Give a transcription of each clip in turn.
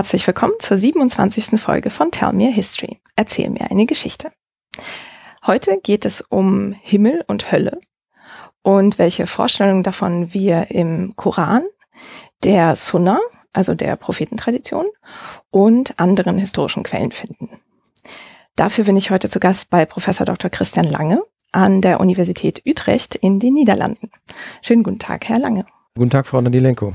Herzlich willkommen zur 27. Folge von Tell Me a History. Erzähl mir eine Geschichte. Heute geht es um Himmel und Hölle und welche Vorstellungen davon wir im Koran, der Sunna, also der Prophetentradition und anderen historischen Quellen finden. Dafür bin ich heute zu Gast bei Professor Dr. Christian Lange an der Universität Utrecht in den Niederlanden. Schönen guten Tag, Herr Lange. Guten Tag, Frau Danilenko.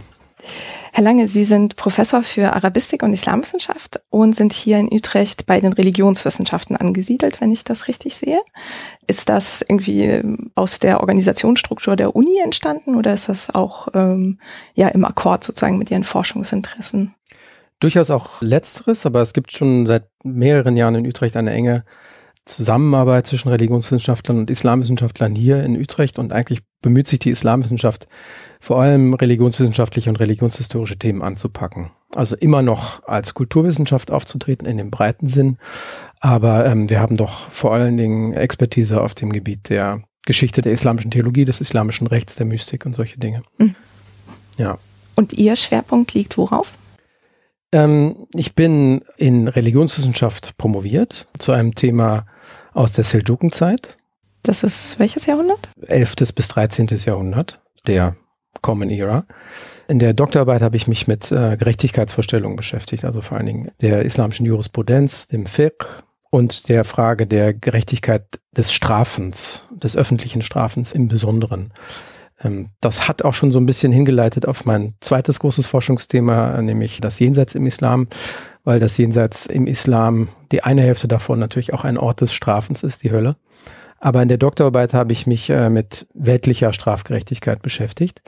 Herr Lange, Sie sind Professor für Arabistik und Islamwissenschaft und sind hier in Utrecht bei den Religionswissenschaften angesiedelt, wenn ich das richtig sehe. Ist das irgendwie aus der Organisationsstruktur der Uni entstanden oder ist das auch ähm, ja im Akkord sozusagen mit Ihren Forschungsinteressen? Durchaus auch letzteres, aber es gibt schon seit mehreren Jahren in Utrecht eine enge Zusammenarbeit zwischen Religionswissenschaftlern und Islamwissenschaftlern hier in Utrecht und eigentlich bemüht sich die Islamwissenschaft vor allem religionswissenschaftliche und religionshistorische Themen anzupacken. Also immer noch als Kulturwissenschaft aufzutreten in dem breiten Sinn, aber ähm, wir haben doch vor allen Dingen Expertise auf dem Gebiet der Geschichte der islamischen Theologie, des islamischen Rechts, der Mystik und solche Dinge. Mhm. Ja. Und Ihr Schwerpunkt liegt worauf? Ähm, ich bin in Religionswissenschaft promoviert zu einem Thema aus der Seldukenzeit. Das ist welches Jahrhundert? 11. bis 13. Jahrhundert, der Common Era. In der Doktorarbeit habe ich mich mit äh, Gerechtigkeitsvorstellungen beschäftigt, also vor allen Dingen der islamischen Jurisprudenz, dem Fiqh und der Frage der Gerechtigkeit des Strafens, des öffentlichen Strafens im Besonderen. Ähm, das hat auch schon so ein bisschen hingeleitet auf mein zweites großes Forschungsthema, nämlich das Jenseits im Islam, weil das Jenseits im Islam die eine Hälfte davon natürlich auch ein Ort des Strafens ist, die Hölle. Aber in der Doktorarbeit habe ich mich äh, mit weltlicher Strafgerechtigkeit beschäftigt.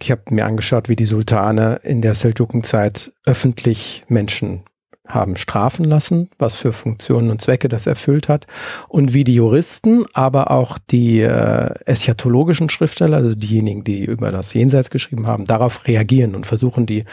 Ich habe mir angeschaut, wie die Sultane in der Seldukenzeit öffentlich Menschen haben strafen lassen, was für Funktionen und Zwecke das erfüllt hat und wie die Juristen, aber auch die äh, eschatologischen Schriftsteller, also diejenigen, die über das Jenseits geschrieben haben, darauf reagieren und versuchen, die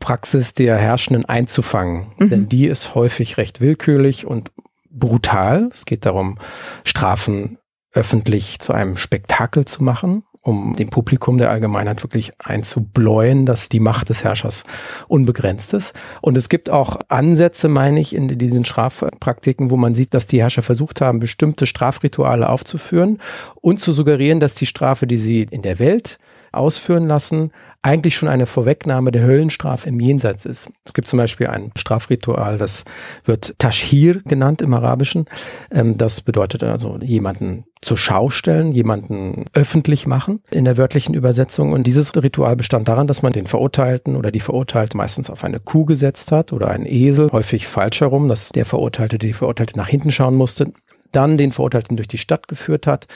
Praxis der Herrschenden einzufangen. Mhm. Denn die ist häufig recht willkürlich und brutal. Es geht darum, Strafen öffentlich zu einem Spektakel zu machen um dem Publikum der Allgemeinheit wirklich einzubläuen, dass die Macht des Herrschers unbegrenzt ist. Und es gibt auch Ansätze, meine ich, in diesen Strafpraktiken, wo man sieht, dass die Herrscher versucht haben, bestimmte Strafrituale aufzuführen und zu suggerieren, dass die Strafe, die sie in der Welt ausführen lassen, eigentlich schon eine Vorwegnahme der Höllenstrafe im Jenseits ist. Es gibt zum Beispiel ein Strafritual, das wird Tashhir genannt im Arabischen. Ähm, das bedeutet also jemanden zur Schau stellen, jemanden öffentlich machen in der wörtlichen Übersetzung. Und dieses Ritual bestand daran, dass man den Verurteilten oder die Verurteilte meistens auf eine Kuh gesetzt hat oder einen Esel, häufig falsch herum, dass der Verurteilte, die Verurteilte nach hinten schauen musste, dann den Verurteilten durch die Stadt geführt hat,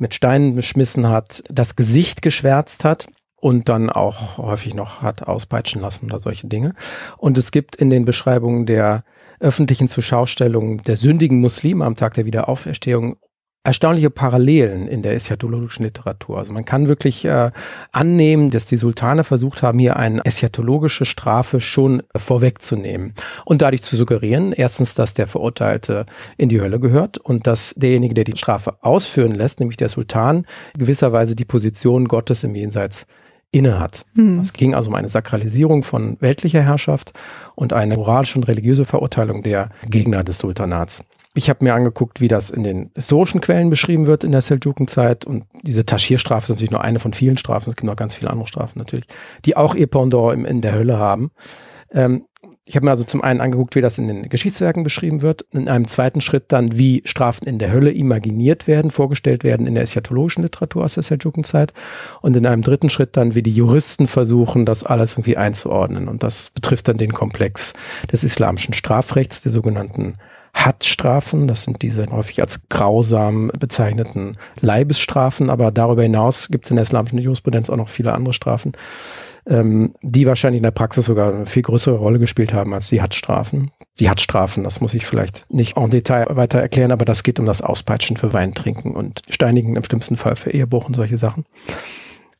mit Steinen beschmissen hat, das Gesicht geschwärzt hat und dann auch häufig noch hat auspeitschen lassen oder solche Dinge. Und es gibt in den Beschreibungen der öffentlichen Zuschaustellung der sündigen Muslime am Tag der Wiederauferstehung erstaunliche Parallelen in der eschatologischen Literatur. Also man kann wirklich äh, annehmen, dass die Sultane versucht haben, hier eine eschatologische Strafe schon vorwegzunehmen und dadurch zu suggerieren, erstens, dass der Verurteilte in die Hölle gehört und dass derjenige, der die Strafe ausführen lässt, nämlich der Sultan, gewisserweise die Position Gottes im Jenseits innehat. Mhm. Es ging also um eine Sakralisierung von weltlicher Herrschaft und eine moralische und religiöse Verurteilung der Gegner des Sultanats. Ich habe mir angeguckt, wie das in den historischen Quellen beschrieben wird in der Seldukenzeit. Und diese Taschierstrafe ist natürlich nur eine von vielen Strafen. Es gibt noch ganz viele andere Strafen natürlich, die auch ihr Pendant in der Hölle haben. Ähm, ich habe mir also zum einen angeguckt, wie das in den Geschichtswerken beschrieben wird. In einem zweiten Schritt dann, wie Strafen in der Hölle imaginiert werden, vorgestellt werden in der eschatologischen Literatur aus der Seldukenzeit. Und in einem dritten Schritt dann, wie die Juristen versuchen, das alles irgendwie einzuordnen. Und das betrifft dann den Komplex des islamischen Strafrechts, der sogenannten Hattstrafen. Das sind diese häufig als grausam bezeichneten Leibesstrafen, aber darüber hinaus gibt es in der islamischen Jurisprudenz auch noch viele andere Strafen, ähm, die wahrscheinlich in der Praxis sogar eine viel größere Rolle gespielt haben als die Hattstrafen. Die Hattstrafen, das muss ich vielleicht nicht en Detail weiter erklären, aber das geht um das Auspeitschen für Weintrinken und Steinigen im schlimmsten Fall für Ehebruch und solche Sachen.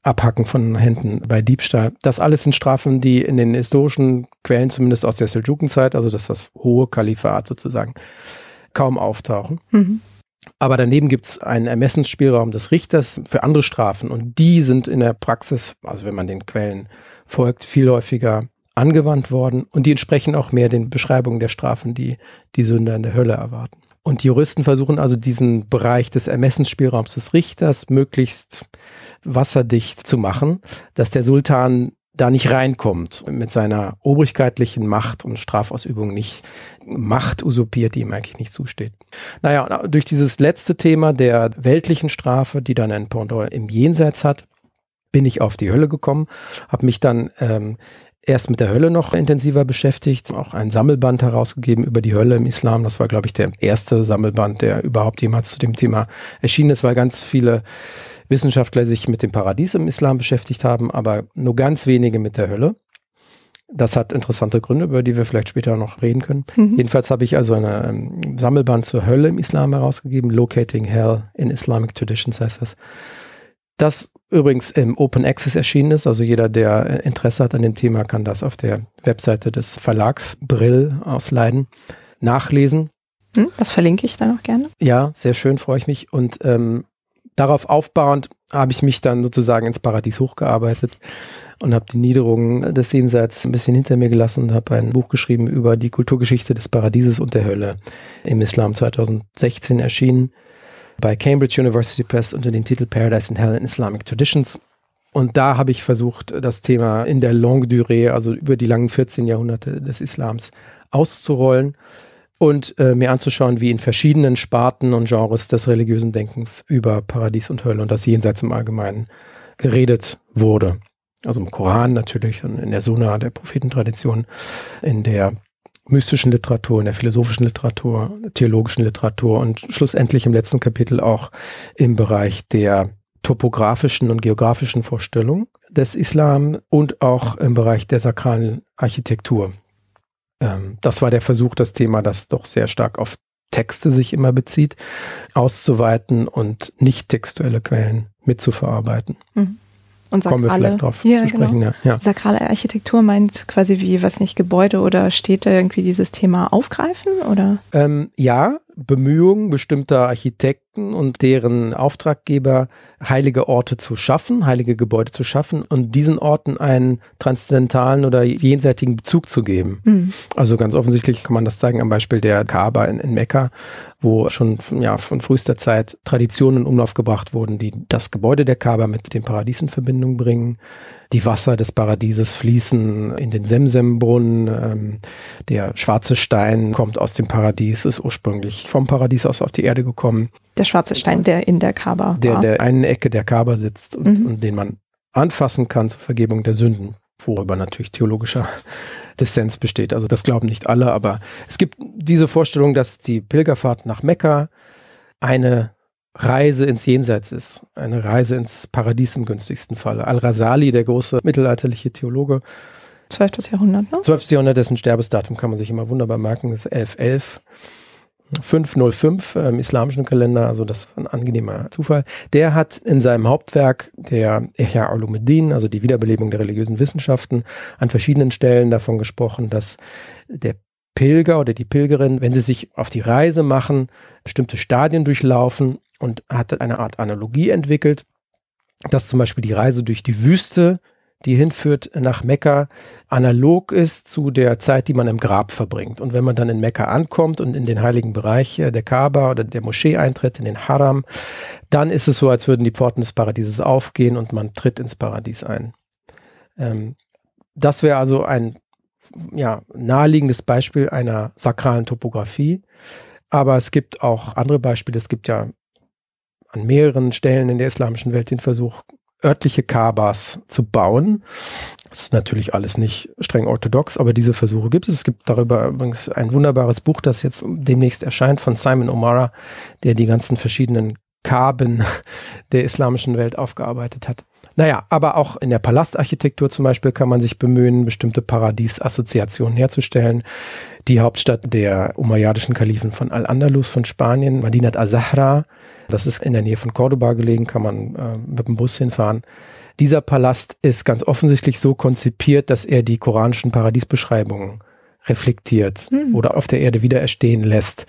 Abhacken von Händen bei Diebstahl. Das alles sind Strafen, die in den historischen Quellen, zumindest aus der Seljukenzeit, also das das hohe Kalifat sozusagen, kaum auftauchen. Mhm. Aber daneben gibt es einen Ermessensspielraum des Richters für andere Strafen und die sind in der Praxis, also wenn man den Quellen folgt, viel häufiger angewandt worden und die entsprechen auch mehr den Beschreibungen der Strafen, die die Sünder in der Hölle erwarten. Und die Juristen versuchen also diesen Bereich des Ermessensspielraums des Richters möglichst wasserdicht zu machen, dass der Sultan da nicht reinkommt mit seiner obrigkeitlichen Macht und Strafausübung nicht Macht usurpiert, die ihm eigentlich nicht zusteht. Naja, durch dieses letzte Thema der weltlichen Strafe, die dann ein Pendant im Jenseits hat, bin ich auf die Hölle gekommen, habe mich dann ähm, erst mit der Hölle noch intensiver beschäftigt, auch ein Sammelband herausgegeben über die Hölle im Islam. Das war, glaube ich, der erste Sammelband, der überhaupt jemals zu dem Thema erschienen ist, weil ganz viele Wissenschaftler sich mit dem Paradies im Islam beschäftigt haben, aber nur ganz wenige mit der Hölle. Das hat interessante Gründe, über die wir vielleicht später noch reden können. Mhm. Jedenfalls habe ich also eine ähm, Sammelband zur Hölle im Islam herausgegeben. Locating Hell in Islamic Traditions heißt das. Das übrigens im Open Access erschienen ist. Also jeder, der äh, Interesse hat an dem Thema, kann das auf der Webseite des Verlags Brill aus Leiden nachlesen. Hm, das verlinke ich dann auch gerne. Ja, sehr schön, freue ich mich. Und ähm, darauf aufbauend habe ich mich dann sozusagen ins Paradies hochgearbeitet und habe die Niederungen des Jenseits ein bisschen hinter mir gelassen und habe ein Buch geschrieben über die Kulturgeschichte des Paradieses und der Hölle im Islam 2016 erschienen bei Cambridge University Press unter dem Titel Paradise in Hell in Islamic Traditions. Und da habe ich versucht, das Thema in der Longue Durée, also über die langen 14 Jahrhunderte des Islams, auszurollen und äh, mir anzuschauen, wie in verschiedenen Sparten und Genres des religiösen Denkens über Paradies und Hölle und das Jenseits im Allgemeinen geredet wurde. Also im Koran natürlich, in der Sunna der Prophetentradition, in der mystischen Literatur, in der philosophischen Literatur, theologischen Literatur und schlussendlich im letzten Kapitel auch im Bereich der topografischen und geografischen Vorstellung des Islam und auch im Bereich der sakralen Architektur ähm, das war der Versuch, das Thema, das doch sehr stark auf Texte sich immer bezieht, auszuweiten und nicht textuelle Quellen mitzuverarbeiten. Mhm. Und Kommen wir vielleicht drauf ja, zu sprechen. Genau. Ja, ja. Sakrale Architektur meint quasi wie, was nicht, Gebäude oder Städte irgendwie dieses Thema aufgreifen, oder? Ähm, ja, Bemühungen bestimmter Architekten und deren Auftraggeber, heilige Orte zu schaffen, heilige Gebäude zu schaffen und diesen Orten einen transzendentalen oder jenseitigen Bezug zu geben. Mhm. Also ganz offensichtlich kann man das zeigen am Beispiel der Kaaba in, in Mekka, wo schon ja, von frühester Zeit Traditionen in Umlauf gebracht wurden, die das Gebäude der Kaaba mit dem Paradies in Verbindung bringen die Wasser des Paradieses fließen in den Semsembrunnen. Ähm, der schwarze Stein kommt aus dem Paradies, ist ursprünglich vom Paradies aus auf die Erde gekommen. Der schwarze Stein, der in der Kaaba Der in der einen Ecke der Kaaba sitzt und, mhm. und den man anfassen kann zur Vergebung der Sünden worüber natürlich theologischer Dissens besteht. Also das glauben nicht alle, aber es gibt diese Vorstellung, dass die Pilgerfahrt nach Mekka eine Reise ins Jenseits ist, eine Reise ins Paradies im günstigsten Fall. Al-Rasali, der große mittelalterliche Theologe. 12. Jahrhundert, ne? 12. Jahrhundert, dessen Sterbesdatum kann man sich immer wunderbar merken, das ist 1111. 505 im islamischen Kalender, also das ist ein angenehmer Zufall. Der hat in seinem Hauptwerk, der Ihya Ulumuddin, also die Wiederbelebung der religiösen Wissenschaften, an verschiedenen Stellen davon gesprochen, dass der Pilger oder die Pilgerin, wenn sie sich auf die Reise machen, bestimmte Stadien durchlaufen und hat eine Art Analogie entwickelt, dass zum Beispiel die Reise durch die Wüste, die hinführt nach Mekka, analog ist zu der Zeit, die man im Grab verbringt. Und wenn man dann in Mekka ankommt und in den heiligen Bereich der Kaaba oder der Moschee eintritt, in den Haram, dann ist es so, als würden die Pforten des Paradieses aufgehen und man tritt ins Paradies ein. Ähm, das wäre also ein ja, naheliegendes Beispiel einer sakralen Topographie. Aber es gibt auch andere Beispiele. Es gibt ja an mehreren Stellen in der islamischen Welt den Versuch, örtliche Kabas zu bauen. Das ist natürlich alles nicht streng orthodox, aber diese Versuche gibt es. Es gibt darüber übrigens ein wunderbares Buch, das jetzt demnächst erscheint von Simon O'Mara, der die ganzen verschiedenen Kaben der islamischen Welt aufgearbeitet hat. Naja, aber auch in der Palastarchitektur zum Beispiel kann man sich bemühen, bestimmte Paradiesassoziationen herzustellen. Die Hauptstadt der umayyadischen Kalifen von Al-Andalus von Spanien, Madinat al-Zahra, das ist in der Nähe von Cordoba gelegen, kann man äh, mit dem Bus hinfahren. Dieser Palast ist ganz offensichtlich so konzipiert, dass er die koranischen Paradiesbeschreibungen reflektiert mhm. oder auf der Erde wieder erstehen lässt.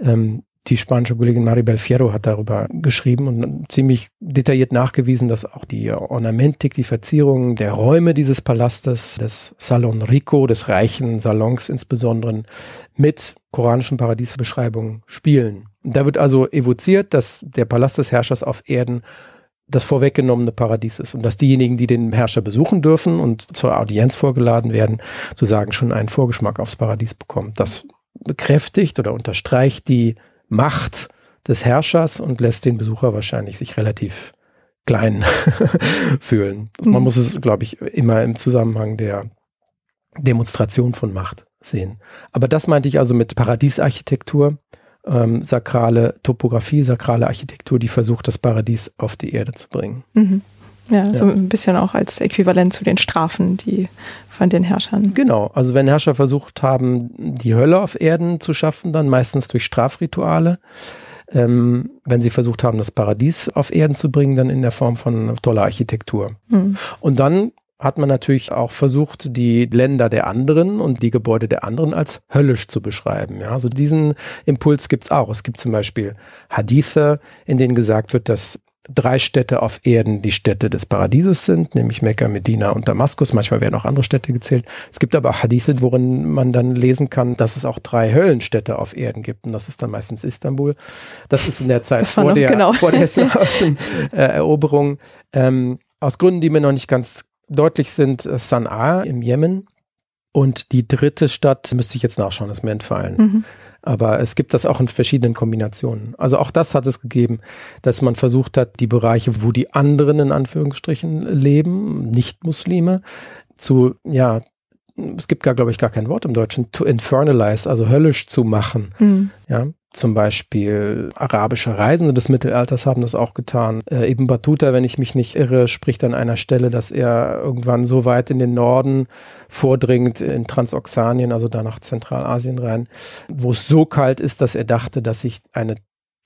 Ähm, die spanische Kollegin Maribel Fierro hat darüber geschrieben und ziemlich detailliert nachgewiesen, dass auch die Ornamentik, die Verzierungen der Räume dieses Palastes, des Salon Rico, des reichen Salons insbesondere, mit koranischen Paradiesbeschreibungen spielen. Da wird also evoziert, dass der Palast des Herrschers auf Erden das vorweggenommene Paradies ist und dass diejenigen, die den Herrscher besuchen dürfen und zur Audienz vorgeladen werden, sozusagen schon einen Vorgeschmack aufs Paradies bekommen. Das bekräftigt oder unterstreicht die Macht des Herrschers und lässt den Besucher wahrscheinlich sich relativ klein fühlen. Man mhm. muss es, glaube ich, immer im Zusammenhang der Demonstration von Macht sehen. Aber das meinte ich also mit Paradiesarchitektur, ähm, sakrale Topographie, sakrale Architektur, die versucht, das Paradies auf die Erde zu bringen. Mhm. Ja, ja, so ein bisschen auch als Äquivalent zu den Strafen, die von den Herrschern. Genau, also wenn Herrscher versucht haben, die Hölle auf Erden zu schaffen, dann meistens durch Strafrituale. Ähm, wenn sie versucht haben, das Paradies auf Erden zu bringen, dann in der Form von toller Architektur. Mhm. Und dann hat man natürlich auch versucht, die Länder der anderen und die Gebäude der anderen als höllisch zu beschreiben. Ja, also diesen Impuls gibt's auch. Es gibt zum Beispiel Hadithe, in denen gesagt wird, dass drei Städte auf Erden die Städte des Paradieses sind, nämlich Mekka, Medina und Damaskus. Manchmal werden auch andere Städte gezählt. Es gibt aber auch Hadithe, worin man dann lesen kann, dass es auch drei Höllenstädte auf Erden gibt. Und das ist dann meistens Istanbul. Das ist in der Zeit vor, noch, der, genau. vor der islamischen äh, Eroberung. Ähm, aus Gründen, die mir noch nicht ganz deutlich sind, äh, Sana'a im Jemen. Und die dritte Stadt müsste ich jetzt nachschauen, ist mir entfallen. Mhm. Aber es gibt das auch in verschiedenen Kombinationen. Also auch das hat es gegeben, dass man versucht hat, die Bereiche, wo die anderen in Anführungsstrichen leben, nicht Muslime, zu, ja, es gibt gar, glaube ich, gar kein Wort im Deutschen, to infernalize, also höllisch zu machen. Mhm. Ja, zum Beispiel arabische Reisende des Mittelalters haben das auch getan. Äh, Ibn Battuta, wenn ich mich nicht irre, spricht an einer Stelle, dass er irgendwann so weit in den Norden vordringt, in Transoxanien, also da nach Zentralasien rein, wo es so kalt ist, dass er dachte, dass sich eine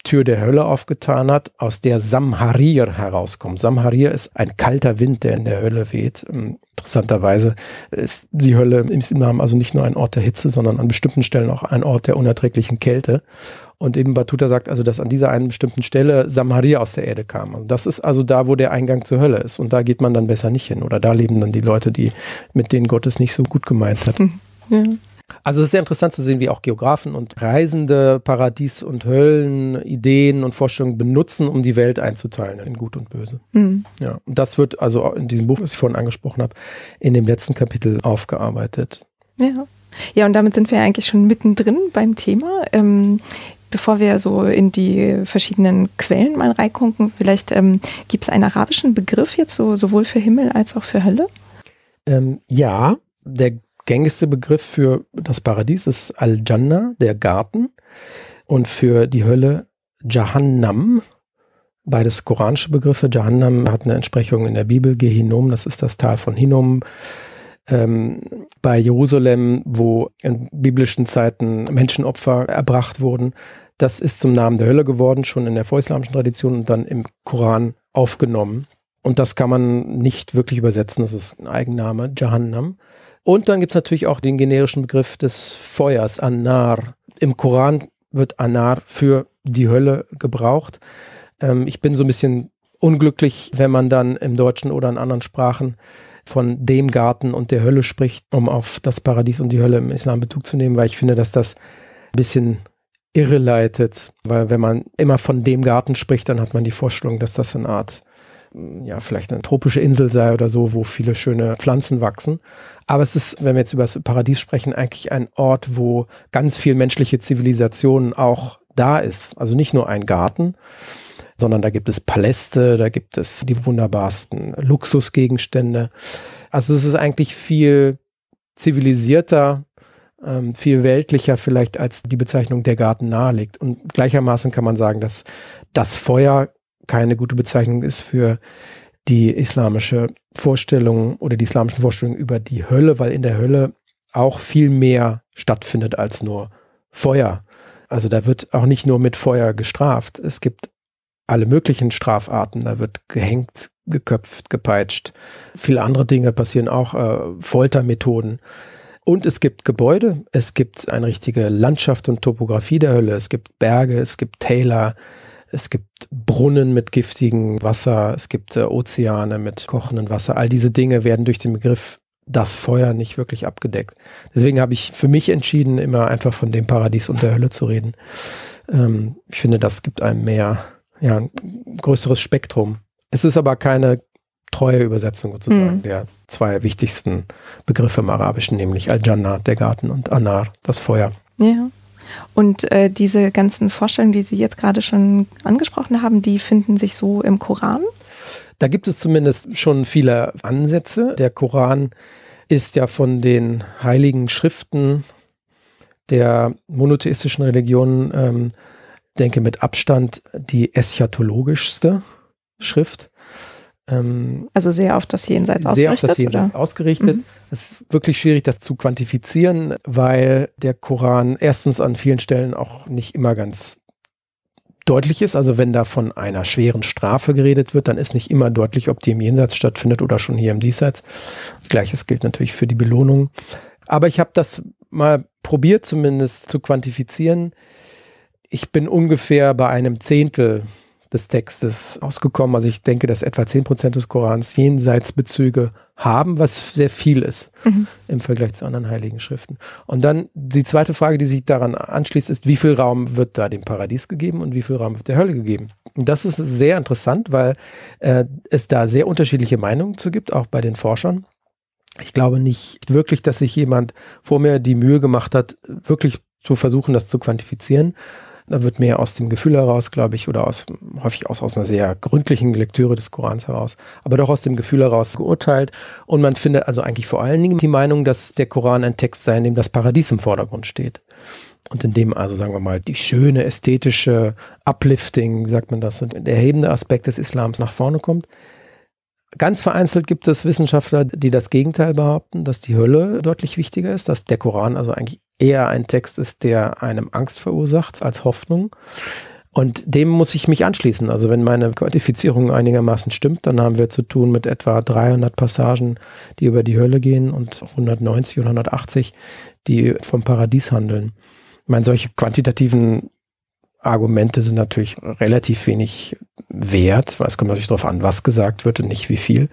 Tür der Hölle aufgetan hat, aus der Samharir herauskommt. Samharir ist ein kalter Wind, der in der Hölle weht. Ähm, interessanterweise ist die Hölle im Islam also nicht nur ein Ort der Hitze, sondern an bestimmten Stellen auch ein Ort der unerträglichen Kälte. Und eben Batuta sagt also, dass an dieser einen bestimmten Stelle Samharir aus der Erde kam. Und das ist also da, wo der Eingang zur Hölle ist. Und da geht man dann besser nicht hin. Oder da leben dann die Leute, die mit denen Gott es nicht so gut gemeint hat. Ja. Also es ist sehr interessant zu sehen, wie auch Geografen und Reisende Paradies- und Höllen, Ideen und Vorstellungen benutzen, um die Welt einzuteilen in Gut und Böse. Mhm. Ja, und das wird also in diesem Buch, was ich vorhin angesprochen habe, in dem letzten Kapitel aufgearbeitet. Ja. Ja, und damit sind wir eigentlich schon mittendrin beim Thema. Ähm, bevor wir so in die verschiedenen Quellen mal reingucken, vielleicht ähm, gibt es einen arabischen Begriff jetzt so, sowohl für Himmel als auch für Hölle? Ähm, ja, der gängigste Begriff für das Paradies ist Al-Jannah, der Garten, und für die Hölle Jahannam. Beides koranische Begriffe. Jahannam hat eine Entsprechung in der Bibel. Gehinom, das ist das Tal von Hinnom. Ähm, bei Jerusalem, wo in biblischen Zeiten Menschenopfer erbracht wurden. Das ist zum Namen der Hölle geworden, schon in der vorislamischen Tradition und dann im Koran aufgenommen. Und das kann man nicht wirklich übersetzen. Das ist ein Eigenname, Jahannam. Und dann gibt es natürlich auch den generischen Begriff des Feuers, Anar. Im Koran wird Anar für die Hölle gebraucht. Ähm, ich bin so ein bisschen unglücklich, wenn man dann im Deutschen oder in anderen Sprachen von dem Garten und der Hölle spricht, um auf das Paradies und die Hölle im Islam Bezug zu nehmen, weil ich finde, dass das ein bisschen irreleitet, weil wenn man immer von dem Garten spricht, dann hat man die Vorstellung, dass das eine Art ja, vielleicht eine tropische Insel sei oder so, wo viele schöne Pflanzen wachsen. Aber es ist, wenn wir jetzt über das Paradies sprechen, eigentlich ein Ort, wo ganz viel menschliche Zivilisation auch da ist. Also nicht nur ein Garten, sondern da gibt es Paläste, da gibt es die wunderbarsten Luxusgegenstände. Also es ist eigentlich viel zivilisierter, ähm, viel weltlicher vielleicht, als die Bezeichnung der Garten nahelegt. Und gleichermaßen kann man sagen, dass das Feuer keine gute Bezeichnung ist für die islamische Vorstellung oder die islamischen Vorstellungen über die Hölle, weil in der Hölle auch viel mehr stattfindet als nur Feuer. Also da wird auch nicht nur mit Feuer gestraft. Es gibt alle möglichen Strafarten. Da wird gehängt, geköpft, gepeitscht. Viele andere Dinge passieren auch, äh, Foltermethoden. Und es gibt Gebäude, es gibt eine richtige Landschaft und Topografie der Hölle, es gibt Berge, es gibt Täler, es gibt Brunnen mit giftigem Wasser, es gibt äh, Ozeane mit kochendem Wasser. All diese Dinge werden durch den Begriff das Feuer nicht wirklich abgedeckt. Deswegen habe ich für mich entschieden, immer einfach von dem Paradies und der Hölle zu reden. Ähm, ich finde, das gibt einem mehr, ja, ein größeres Spektrum. Es ist aber keine treue Übersetzung sozusagen mhm. der zwei wichtigsten Begriffe im Arabischen, nämlich Al-Jannah, der Garten, und Anar, das Feuer. Ja. Und äh, diese ganzen Vorstellungen, die Sie jetzt gerade schon angesprochen haben, die finden sich so im Koran? Da gibt es zumindest schon viele Ansätze. Der Koran ist ja von den heiligen Schriften der monotheistischen Religionen, ähm, denke mit Abstand die eschatologischste Schrift. Ähm, also sehr auf das Jenseits ausgerichtet. Sehr auf das Jenseits oder? ausgerichtet. Mhm. Es ist wirklich schwierig, das zu quantifizieren, weil der Koran erstens an vielen Stellen auch nicht immer ganz deutlich ist. Also wenn da von einer schweren Strafe geredet wird, dann ist nicht immer deutlich, ob die im Jenseits stattfindet oder schon hier im Diesseits. Gleiches gilt natürlich für die Belohnung. Aber ich habe das mal probiert zumindest zu quantifizieren. Ich bin ungefähr bei einem Zehntel des Textes ausgekommen. Also ich denke, dass etwa 10 Prozent des Korans Jenseitsbezüge haben, was sehr viel ist mhm. im Vergleich zu anderen heiligen Schriften. Und dann die zweite Frage, die sich daran anschließt, ist, wie viel Raum wird da dem Paradies gegeben und wie viel Raum wird der Hölle gegeben? Und das ist sehr interessant, weil äh, es da sehr unterschiedliche Meinungen zu gibt, auch bei den Forschern. Ich glaube nicht wirklich, dass sich jemand vor mir die Mühe gemacht hat, wirklich zu versuchen, das zu quantifizieren. Da wird mehr aus dem Gefühl heraus, glaube ich, oder aus, häufig aus, aus einer sehr gründlichen Lektüre des Korans heraus, aber doch aus dem Gefühl heraus geurteilt. Und man findet also eigentlich vor allen Dingen die Meinung, dass der Koran ein Text sei, in dem das Paradies im Vordergrund steht. Und in dem also, sagen wir mal, die schöne ästhetische Uplifting, wie sagt man das, der erhebende Aspekt des Islams nach vorne kommt. Ganz vereinzelt gibt es Wissenschaftler, die das Gegenteil behaupten, dass die Hölle deutlich wichtiger ist, dass der Koran also eigentlich eher ein Text ist, der einem Angst verursacht als Hoffnung. Und dem muss ich mich anschließen. Also wenn meine Quantifizierung einigermaßen stimmt, dann haben wir zu tun mit etwa 300 Passagen, die über die Hölle gehen und 190 oder 180, die vom Paradies handeln. Ich meine, solche quantitativen Argumente sind natürlich relativ wenig wert, weil es kommt natürlich darauf an, was gesagt wird und nicht wie viel.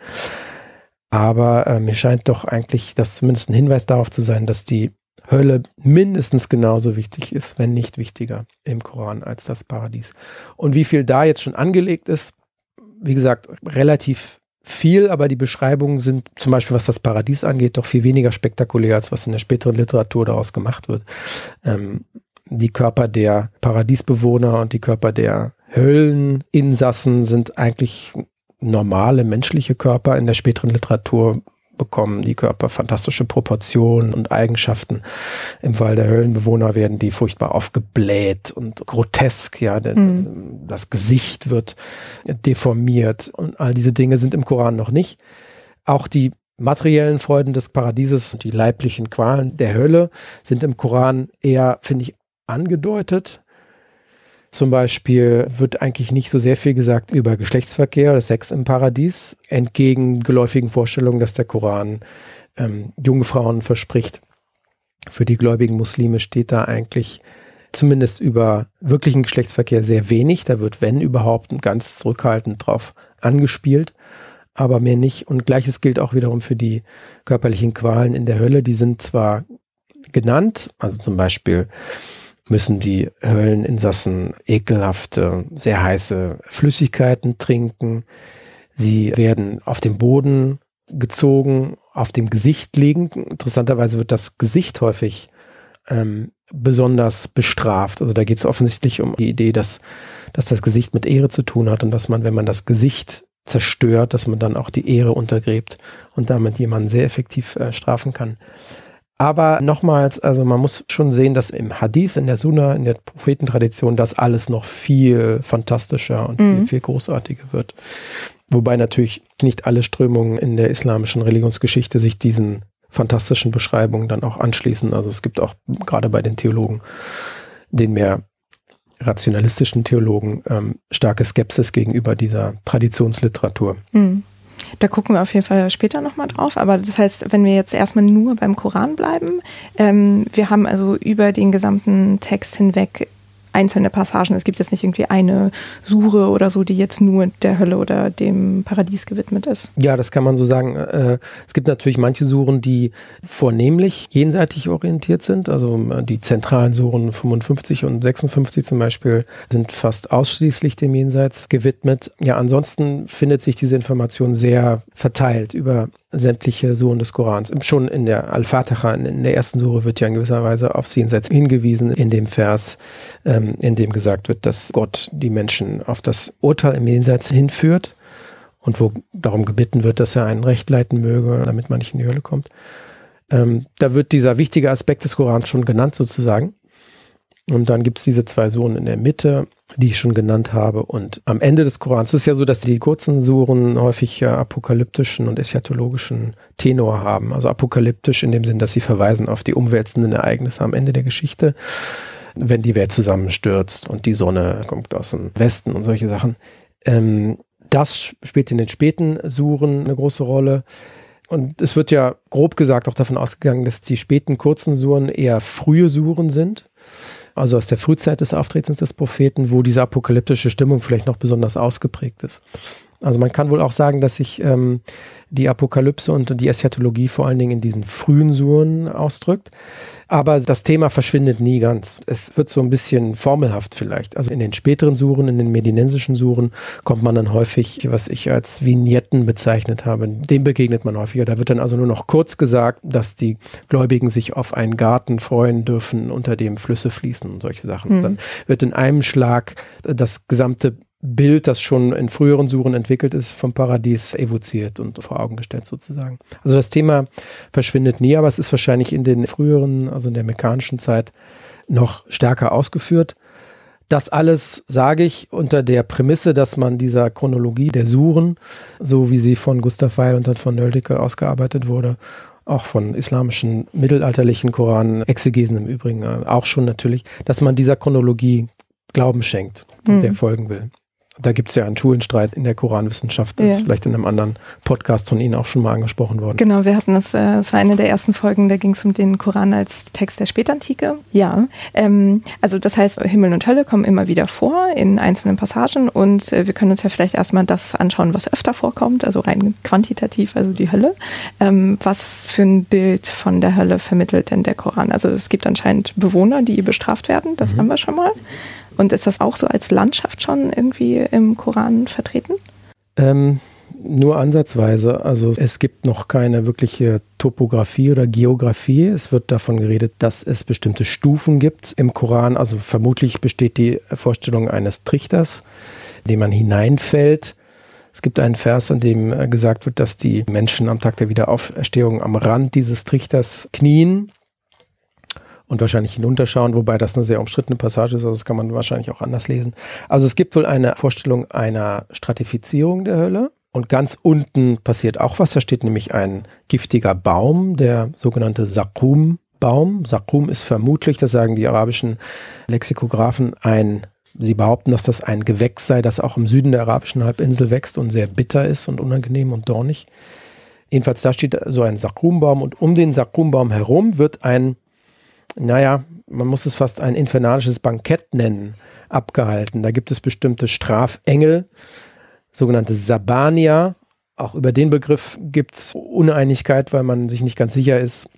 Aber äh, mir scheint doch eigentlich das zumindest ein Hinweis darauf zu sein, dass die Hölle mindestens genauso wichtig ist, wenn nicht wichtiger im Koran als das Paradies. Und wie viel da jetzt schon angelegt ist, wie gesagt, relativ viel, aber die Beschreibungen sind zum Beispiel, was das Paradies angeht, doch viel weniger spektakulär, als was in der späteren Literatur daraus gemacht wird. Ähm, die Körper der Paradiesbewohner und die Körper der Hölleninsassen sind eigentlich normale menschliche Körper. In der späteren Literatur bekommen die Körper fantastische Proportionen und Eigenschaften. Im Fall der Höllenbewohner werden die furchtbar aufgebläht und grotesk, ja, mhm. das Gesicht wird deformiert und all diese Dinge sind im Koran noch nicht. Auch die materiellen Freuden des Paradieses und die leiblichen Qualen der Hölle sind im Koran eher, finde ich, angedeutet. Zum Beispiel wird eigentlich nicht so sehr viel gesagt über Geschlechtsverkehr oder Sex im Paradies, entgegen geläufigen Vorstellungen, dass der Koran ähm, junge Frauen verspricht. Für die gläubigen Muslime steht da eigentlich zumindest über wirklichen Geschlechtsverkehr sehr wenig. Da wird, wenn überhaupt, ganz zurückhaltend drauf angespielt, aber mehr nicht. Und gleiches gilt auch wiederum für die körperlichen Qualen in der Hölle. Die sind zwar genannt, also zum Beispiel müssen die Hölleninsassen ekelhafte, sehr heiße Flüssigkeiten trinken. Sie werden auf dem Boden gezogen, auf dem Gesicht liegen. Interessanterweise wird das Gesicht häufig ähm, besonders bestraft. Also da geht es offensichtlich um die Idee, dass, dass das Gesicht mit Ehre zu tun hat und dass man, wenn man das Gesicht zerstört, dass man dann auch die Ehre untergräbt und damit jemanden sehr effektiv äh, strafen kann. Aber nochmals, also man muss schon sehen, dass im Hadith, in der Sunna, in der Prophetentradition, das alles noch viel fantastischer und mhm. viel, viel großartiger wird. Wobei natürlich nicht alle Strömungen in der islamischen Religionsgeschichte sich diesen fantastischen Beschreibungen dann auch anschließen. Also es gibt auch gerade bei den Theologen, den mehr rationalistischen Theologen, ähm, starke Skepsis gegenüber dieser Traditionsliteratur. Mhm. Da gucken wir auf jeden Fall später nochmal drauf. Aber das heißt, wenn wir jetzt erstmal nur beim Koran bleiben, ähm, wir haben also über den gesamten Text hinweg einzelne Passagen. Es gibt jetzt nicht irgendwie eine Sure oder so, die jetzt nur der Hölle oder dem Paradies gewidmet ist. Ja, das kann man so sagen. Äh, es gibt natürlich manche Suren, die vornehmlich jenseitig orientiert sind. Also äh, die zentralen Suren 55 und 56 zum Beispiel sind fast ausschließlich dem Jenseits gewidmet. Ja, ansonsten findet sich diese Information sehr verteilt über sämtliche Suren des Korans. Schon in der Al-Fatiha, in der ersten Sure, wird ja in gewisser Weise aufs Jenseits hingewiesen, in dem Vers, ähm, in dem gesagt wird, dass Gott die Menschen auf das Urteil im Jenseits hinführt und wo darum gebeten wird, dass er ein Recht leiten möge, damit man nicht in die Hölle kommt. Ähm, da wird dieser wichtige Aspekt des Korans schon genannt sozusagen. Und dann gibt es diese zwei Suren in der Mitte, die ich schon genannt habe. Und am Ende des Korans ist ja so, dass die kurzen Suren häufig apokalyptischen und eschatologischen Tenor haben. Also apokalyptisch in dem Sinn, dass sie verweisen auf die umwälzenden Ereignisse am Ende der Geschichte, wenn die Welt zusammenstürzt und die Sonne kommt aus dem Westen und solche Sachen. Ähm, das spielt in den späten Suren eine große Rolle. Und es wird ja grob gesagt auch davon ausgegangen, dass die späten kurzen Suren eher frühe Suren sind also aus der Frühzeit des Auftretens des Propheten, wo diese apokalyptische Stimmung vielleicht noch besonders ausgeprägt ist. Also man kann wohl auch sagen, dass sich ähm, die Apokalypse und die Eschatologie vor allen Dingen in diesen frühen Suren ausdrückt. Aber das Thema verschwindet nie ganz. Es wird so ein bisschen formelhaft vielleicht. Also in den späteren Suren, in den medinensischen Suren kommt man dann häufig, was ich als Vignetten bezeichnet habe, dem begegnet man häufiger. Da wird dann also nur noch kurz gesagt, dass die Gläubigen sich auf einen Garten freuen dürfen, unter dem Flüsse fließen und solche Sachen. Mhm. Dann wird in einem Schlag das gesamte Bild, das schon in früheren Suren entwickelt ist, vom Paradies evoziert und vor Augen gestellt sozusagen. Also das Thema verschwindet nie, aber es ist wahrscheinlich in den früheren, also in der mechanischen Zeit, noch stärker ausgeführt. Das alles sage ich unter der Prämisse, dass man dieser Chronologie der Suren, so wie sie von Gustav Weil und dann von Nöldeke ausgearbeitet wurde, auch von islamischen mittelalterlichen Koranen, Exegesen im Übrigen äh, auch schon natürlich, dass man dieser Chronologie Glauben schenkt mhm. der folgen will. Da gibt es ja einen Schulenstreit in der Koranwissenschaft. Das ja. ist vielleicht in einem anderen Podcast von Ihnen auch schon mal angesprochen worden. Genau, wir hatten das, äh, das war eine der ersten Folgen, da ging es um den Koran als Text der Spätantike. Ja, ähm, also das heißt, Himmel und Hölle kommen immer wieder vor in einzelnen Passagen und äh, wir können uns ja vielleicht erstmal das anschauen, was öfter vorkommt, also rein quantitativ, also die Hölle. Ähm, was für ein Bild von der Hölle vermittelt denn der Koran? Also es gibt anscheinend Bewohner, die bestraft werden, das mhm. haben wir schon mal. Und ist das auch so als Landschaft schon irgendwie im Koran vertreten? Ähm, nur ansatzweise. Also es gibt noch keine wirkliche Topografie oder Geografie. Es wird davon geredet, dass es bestimmte Stufen gibt im Koran. Also vermutlich besteht die Vorstellung eines Trichters, in den man hineinfällt. Es gibt einen Vers, in dem äh, gesagt wird, dass die Menschen am Tag der Wiederauferstehung am Rand dieses Trichters knien und wahrscheinlich hinunterschauen, wobei das eine sehr umstrittene Passage ist, also das kann man wahrscheinlich auch anders lesen. Also es gibt wohl eine Vorstellung einer Stratifizierung der Hölle. Und ganz unten passiert auch was. Da steht nämlich ein giftiger Baum, der sogenannte Sakum-Baum. Sakum ist vermutlich, das sagen die arabischen Lexikographen, ein Sie behaupten, dass das ein Gewächs sei, das auch im Süden der arabischen Halbinsel wächst und sehr bitter ist und unangenehm und dornig. Jedenfalls da steht so ein Sakumbaum und um den Sakumbaum herum wird ein naja, man muss es fast ein infernalisches Bankett nennen, abgehalten. Da gibt es bestimmte Strafengel, sogenannte Sabania. Auch über den Begriff gibt es Uneinigkeit, weil man sich nicht ganz sicher ist,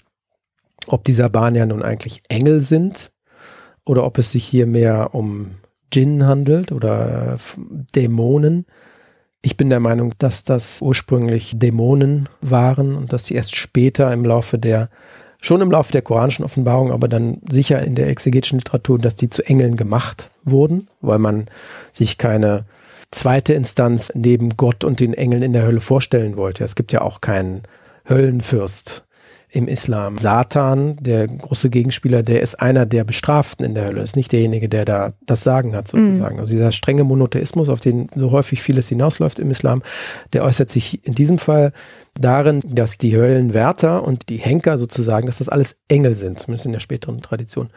ob die Sabanier nun eigentlich Engel sind oder ob es sich hier mehr um Djinn handelt oder Dämonen. Ich bin der Meinung, dass das ursprünglich Dämonen waren und dass sie erst später im Laufe der schon im Laufe der koranischen Offenbarung, aber dann sicher in der exegetischen Literatur, dass die zu Engeln gemacht wurden, weil man sich keine zweite Instanz neben Gott und den Engeln in der Hölle vorstellen wollte. Es gibt ja auch keinen Höllenfürst im Islam. Satan, der große Gegenspieler, der ist einer der Bestraften in der Hölle, ist nicht derjenige, der da das Sagen hat, sozusagen. Mhm. Also dieser strenge Monotheismus, auf den so häufig vieles hinausläuft im Islam, der äußert sich in diesem Fall darin, dass die Höllenwärter und die Henker sozusagen, dass das alles Engel sind, zumindest in der späteren Tradition.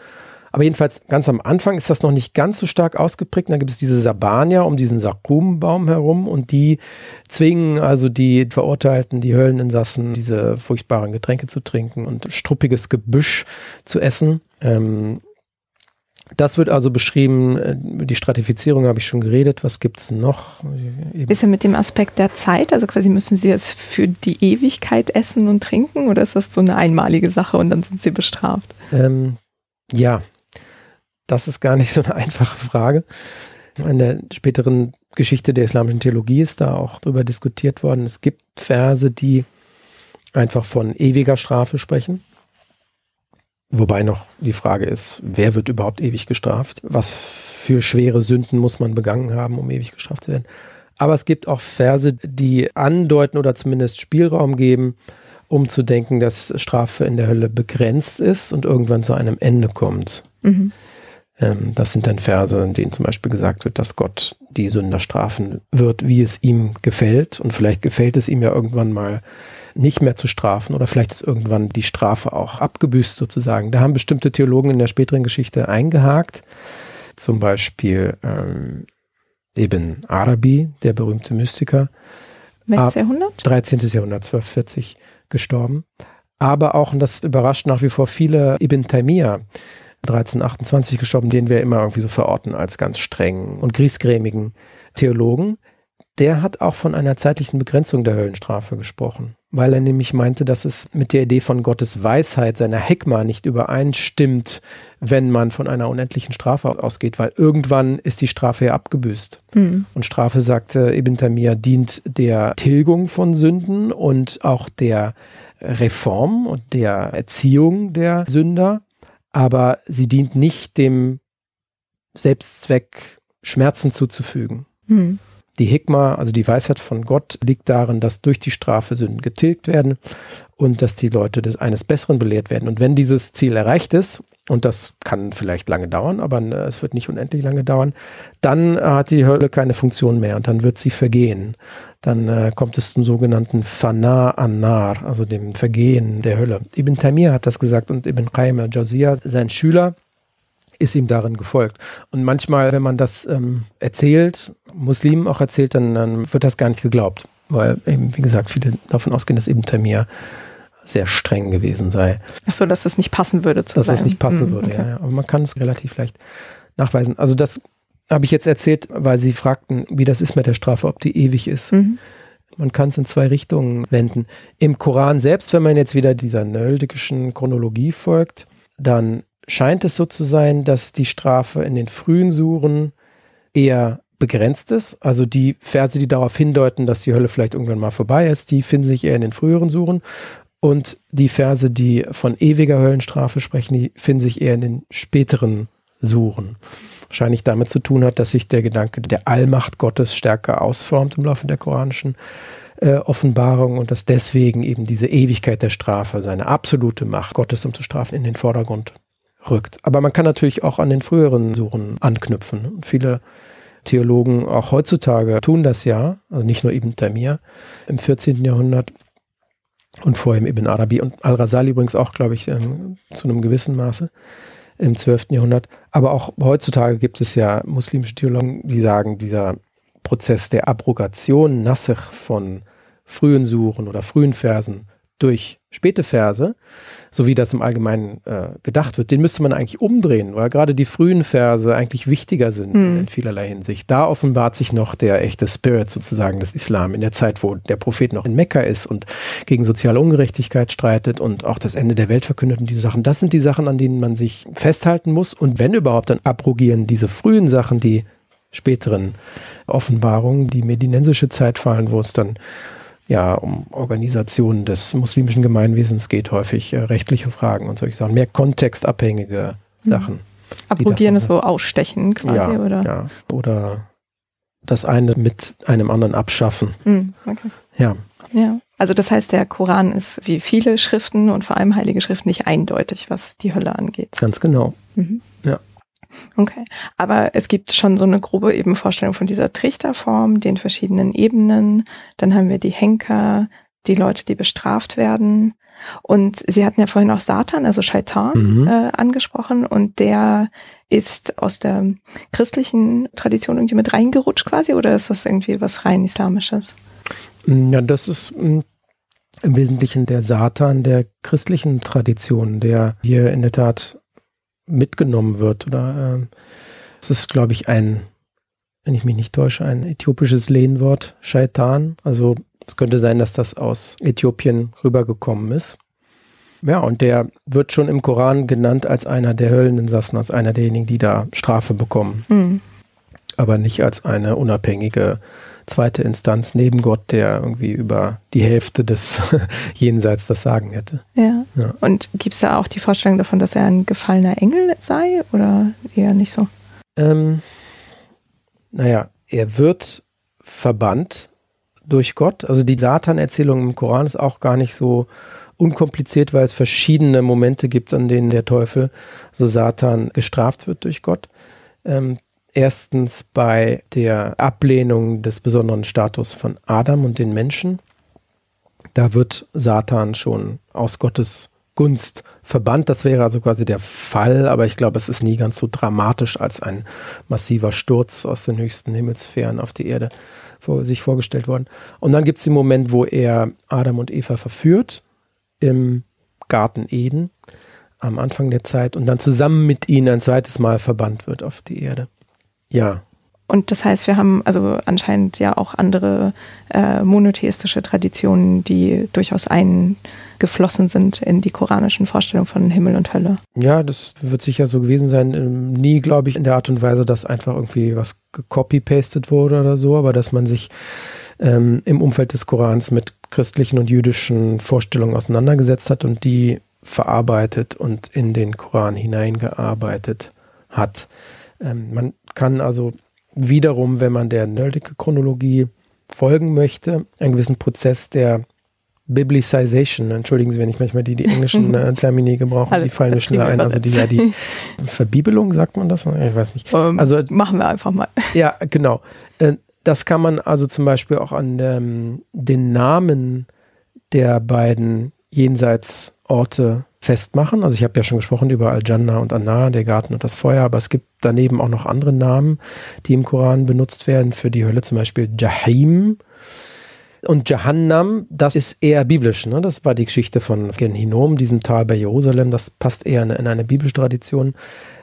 Aber jedenfalls ganz am Anfang ist das noch nicht ganz so stark ausgeprägt. Da gibt es diese Sabanier um diesen Sakumenbaum herum und die zwingen also die Verurteilten, die Hölleninsassen, diese furchtbaren Getränke zu trinken und struppiges Gebüsch zu essen. Ähm, das wird also beschrieben, äh, die Stratifizierung habe ich schon geredet, was gibt es noch? Bisschen mit dem Aspekt der Zeit, also quasi müssen Sie es für die Ewigkeit essen und trinken oder ist das so eine einmalige Sache und dann sind Sie bestraft? Ähm, ja, das ist gar nicht so eine einfache Frage. In der späteren Geschichte der islamischen Theologie ist da auch drüber diskutiert worden. Es gibt Verse, die einfach von ewiger Strafe sprechen. Wobei noch die Frage ist, wer wird überhaupt ewig gestraft? Was für schwere Sünden muss man begangen haben, um ewig gestraft zu werden? Aber es gibt auch Verse, die andeuten oder zumindest Spielraum geben, um zu denken, dass Strafe in der Hölle begrenzt ist und irgendwann zu einem Ende kommt. Mhm. Ähm, das sind dann Verse, in denen zum Beispiel gesagt wird, dass Gott die Sünder strafen wird, wie es ihm gefällt. Und vielleicht gefällt es ihm ja irgendwann mal nicht mehr zu strafen oder vielleicht ist irgendwann die Strafe auch abgebüßt sozusagen. Da haben bestimmte Theologen in der späteren Geschichte eingehakt. Zum Beispiel ähm, Ibn Arabi, der berühmte Mystiker. Welches Jahrhundert? 13. Jahrhundert, 1240 gestorben. Aber auch, und das überrascht nach wie vor viele, Ibn Taymiyyah, 1328 gestorben, den wir immer irgendwie so verorten als ganz strengen und griesgrämigen Theologen. Der hat auch von einer zeitlichen Begrenzung der Höllenstrafe gesprochen, weil er nämlich meinte, dass es mit der Idee von Gottes Weisheit, seiner Hekma, nicht übereinstimmt, wenn man von einer unendlichen Strafe ausgeht, weil irgendwann ist die Strafe ja abgebüßt. Mhm. Und Strafe, sagte Ibn Tamir, dient der Tilgung von Sünden und auch der Reform und der Erziehung der Sünder aber sie dient nicht dem Selbstzweck, Schmerzen zuzufügen. Hm. Die Hikma, also die Weisheit von Gott, liegt darin, dass durch die Strafe Sünden getilgt werden und dass die Leute des eines Besseren belehrt werden. Und wenn dieses Ziel erreicht ist, und das kann vielleicht lange dauern, aber äh, es wird nicht unendlich lange dauern, dann hat die Hölle keine Funktion mehr und dann wird sie vergehen. Dann äh, kommt es zum sogenannten Fana an-Nar, also dem Vergehen der Hölle. Ibn Taymiyya hat das gesagt und Ibn Qayyim al-Jawziyya, sein Schüler, ist ihm darin gefolgt. Und manchmal, wenn man das ähm, erzählt, Muslimen auch erzählt, dann, dann wird das gar nicht geglaubt. Weil eben, wie gesagt, viele davon ausgehen, dass Ibn Taymiyya sehr streng gewesen sei. Ach so, dass es nicht passen würde zu Dass es nicht passen hm, würde, okay. ja, ja. Aber man kann es relativ leicht nachweisen. Also das habe ich jetzt erzählt, weil Sie fragten, wie das ist mit der Strafe, ob die ewig ist. Mhm. Man kann es in zwei Richtungen wenden. Im Koran selbst, wenn man jetzt wieder dieser nöldischen Chronologie folgt, dann scheint es so zu sein, dass die Strafe in den frühen Suren eher begrenzt ist. Also die Verse, die darauf hindeuten, dass die Hölle vielleicht irgendwann mal vorbei ist, die finden sich eher in den früheren Suren. Und die Verse, die von ewiger Höllenstrafe sprechen, die finden sich eher in den späteren Suren. Wahrscheinlich damit zu tun hat, dass sich der Gedanke der Allmacht Gottes stärker ausformt im Laufe der koranischen äh, Offenbarung und dass deswegen eben diese Ewigkeit der Strafe, seine absolute Macht Gottes, um zu strafen, in den Vordergrund rückt. Aber man kann natürlich auch an den früheren Suren anknüpfen. Viele Theologen auch heutzutage tun das ja, also nicht nur Ibn Tamir im 14. Jahrhundert und vor ihm Ibn Arabi und Al-Rasali übrigens auch, glaube ich, ähm, zu einem gewissen Maße im 12. Jahrhundert. Aber auch heutzutage gibt es ja muslimische Theologen, die sagen, dieser Prozess der Abrogation, Nassikh von frühen Suren oder frühen Versen durch späte Verse, so wie das im Allgemeinen äh, gedacht wird, den müsste man eigentlich umdrehen, weil gerade die frühen Verse eigentlich wichtiger sind mhm. in vielerlei Hinsicht. Da offenbart sich noch der echte Spirit sozusagen des Islam in der Zeit, wo der Prophet noch in Mekka ist und gegen soziale Ungerechtigkeit streitet und auch das Ende der Welt verkündet und diese Sachen. Das sind die Sachen, an denen man sich festhalten muss und wenn überhaupt, dann abrogieren diese frühen Sachen die späteren Offenbarungen, die medinensische Zeit fallen, wo es dann ja, um Organisationen des muslimischen Gemeinwesens geht, häufig äh, rechtliche Fragen und solche Sachen, mehr kontextabhängige mhm. Sachen. Abrogieren ist so ausstechen quasi, ja, oder? Ja, oder das eine mit einem anderen abschaffen. Mhm, okay. Ja. Ja. Also das heißt, der Koran ist wie viele Schriften und vor allem heilige Schriften nicht eindeutig, was die Hölle angeht. Ganz genau. Mhm. Ja. Okay, aber es gibt schon so eine grobe eben Vorstellung von dieser Trichterform, den verschiedenen Ebenen. Dann haben wir die Henker, die Leute, die bestraft werden. Und Sie hatten ja vorhin auch Satan, also Shaitan, mhm. äh, angesprochen und der ist aus der christlichen Tradition irgendwie mit reingerutscht quasi oder ist das irgendwie was rein islamisches? Ja, das ist hm, im Wesentlichen der Satan der christlichen Tradition, der hier in der Tat mitgenommen wird. Oder äh, es ist, glaube ich, ein, wenn ich mich nicht täusche, ein äthiopisches Lehnwort, Shaitan. Also es könnte sein, dass das aus Äthiopien rübergekommen ist. Ja, und der wird schon im Koran genannt als einer der Hölleninsassen, als einer derjenigen, die da Strafe bekommen. Mhm. Aber nicht als eine unabhängige zweite Instanz neben Gott, der irgendwie über die Hälfte des Jenseits das Sagen hätte. Ja. ja. Und gibt es da auch die Vorstellung davon, dass er ein gefallener Engel sei oder eher nicht so? Ähm, naja, er wird verbannt durch Gott. Also die Satan-Erzählung im Koran ist auch gar nicht so unkompliziert, weil es verschiedene Momente gibt, an denen der Teufel, so Satan, gestraft wird durch Gott. Ähm, erstens bei der Ablehnung des besonderen Status von Adam und den Menschen. Da wird Satan schon aus Gottes Gunst verbannt. Das wäre also quasi der Fall, aber ich glaube, es ist nie ganz so dramatisch als ein massiver Sturz aus den höchsten Himmelsphären auf die Erde sich vorgestellt worden. Und dann gibt es den Moment, wo er Adam und Eva verführt im Garten Eden am Anfang der Zeit und dann zusammen mit ihnen ein zweites Mal verbannt wird auf die Erde. Ja. Und das heißt, wir haben also anscheinend ja auch andere äh, monotheistische Traditionen, die durchaus eingeflossen sind in die koranischen Vorstellungen von Himmel und Hölle. Ja, das wird sicher so gewesen sein. Ähm, nie, glaube ich, in der Art und Weise, dass einfach irgendwie was gecopy-pastet wurde oder so, aber dass man sich ähm, im Umfeld des Korans mit christlichen und jüdischen Vorstellungen auseinandergesetzt hat und die verarbeitet und in den Koran hineingearbeitet hat. Ähm, man kann also wiederum, wenn man der Nördike-Chronologie folgen möchte, einen gewissen Prozess der Biblicization, entschuldigen Sie, wenn ich manchmal die, die englischen äh, Termini gebrauche, Alles, die fallen mir schneller ein. Also die, ja, die Verbibelung, sagt man das? Ich weiß nicht. Ähm, also machen wir einfach mal. Ja, genau. Äh, das kann man also zum Beispiel auch an ähm, den Namen der beiden Jenseitsorte festmachen. Also ich habe ja schon gesprochen über Al-Jannah und Anna, der Garten und das Feuer, aber es gibt daneben auch noch andere Namen, die im Koran benutzt werden für die Hölle, zum Beispiel Jahim und Jahannam, das ist eher biblisch. Ne? Das war die Geschichte von Gen Hinnom, diesem Tal bei Jerusalem, das passt eher in, in eine biblische Tradition.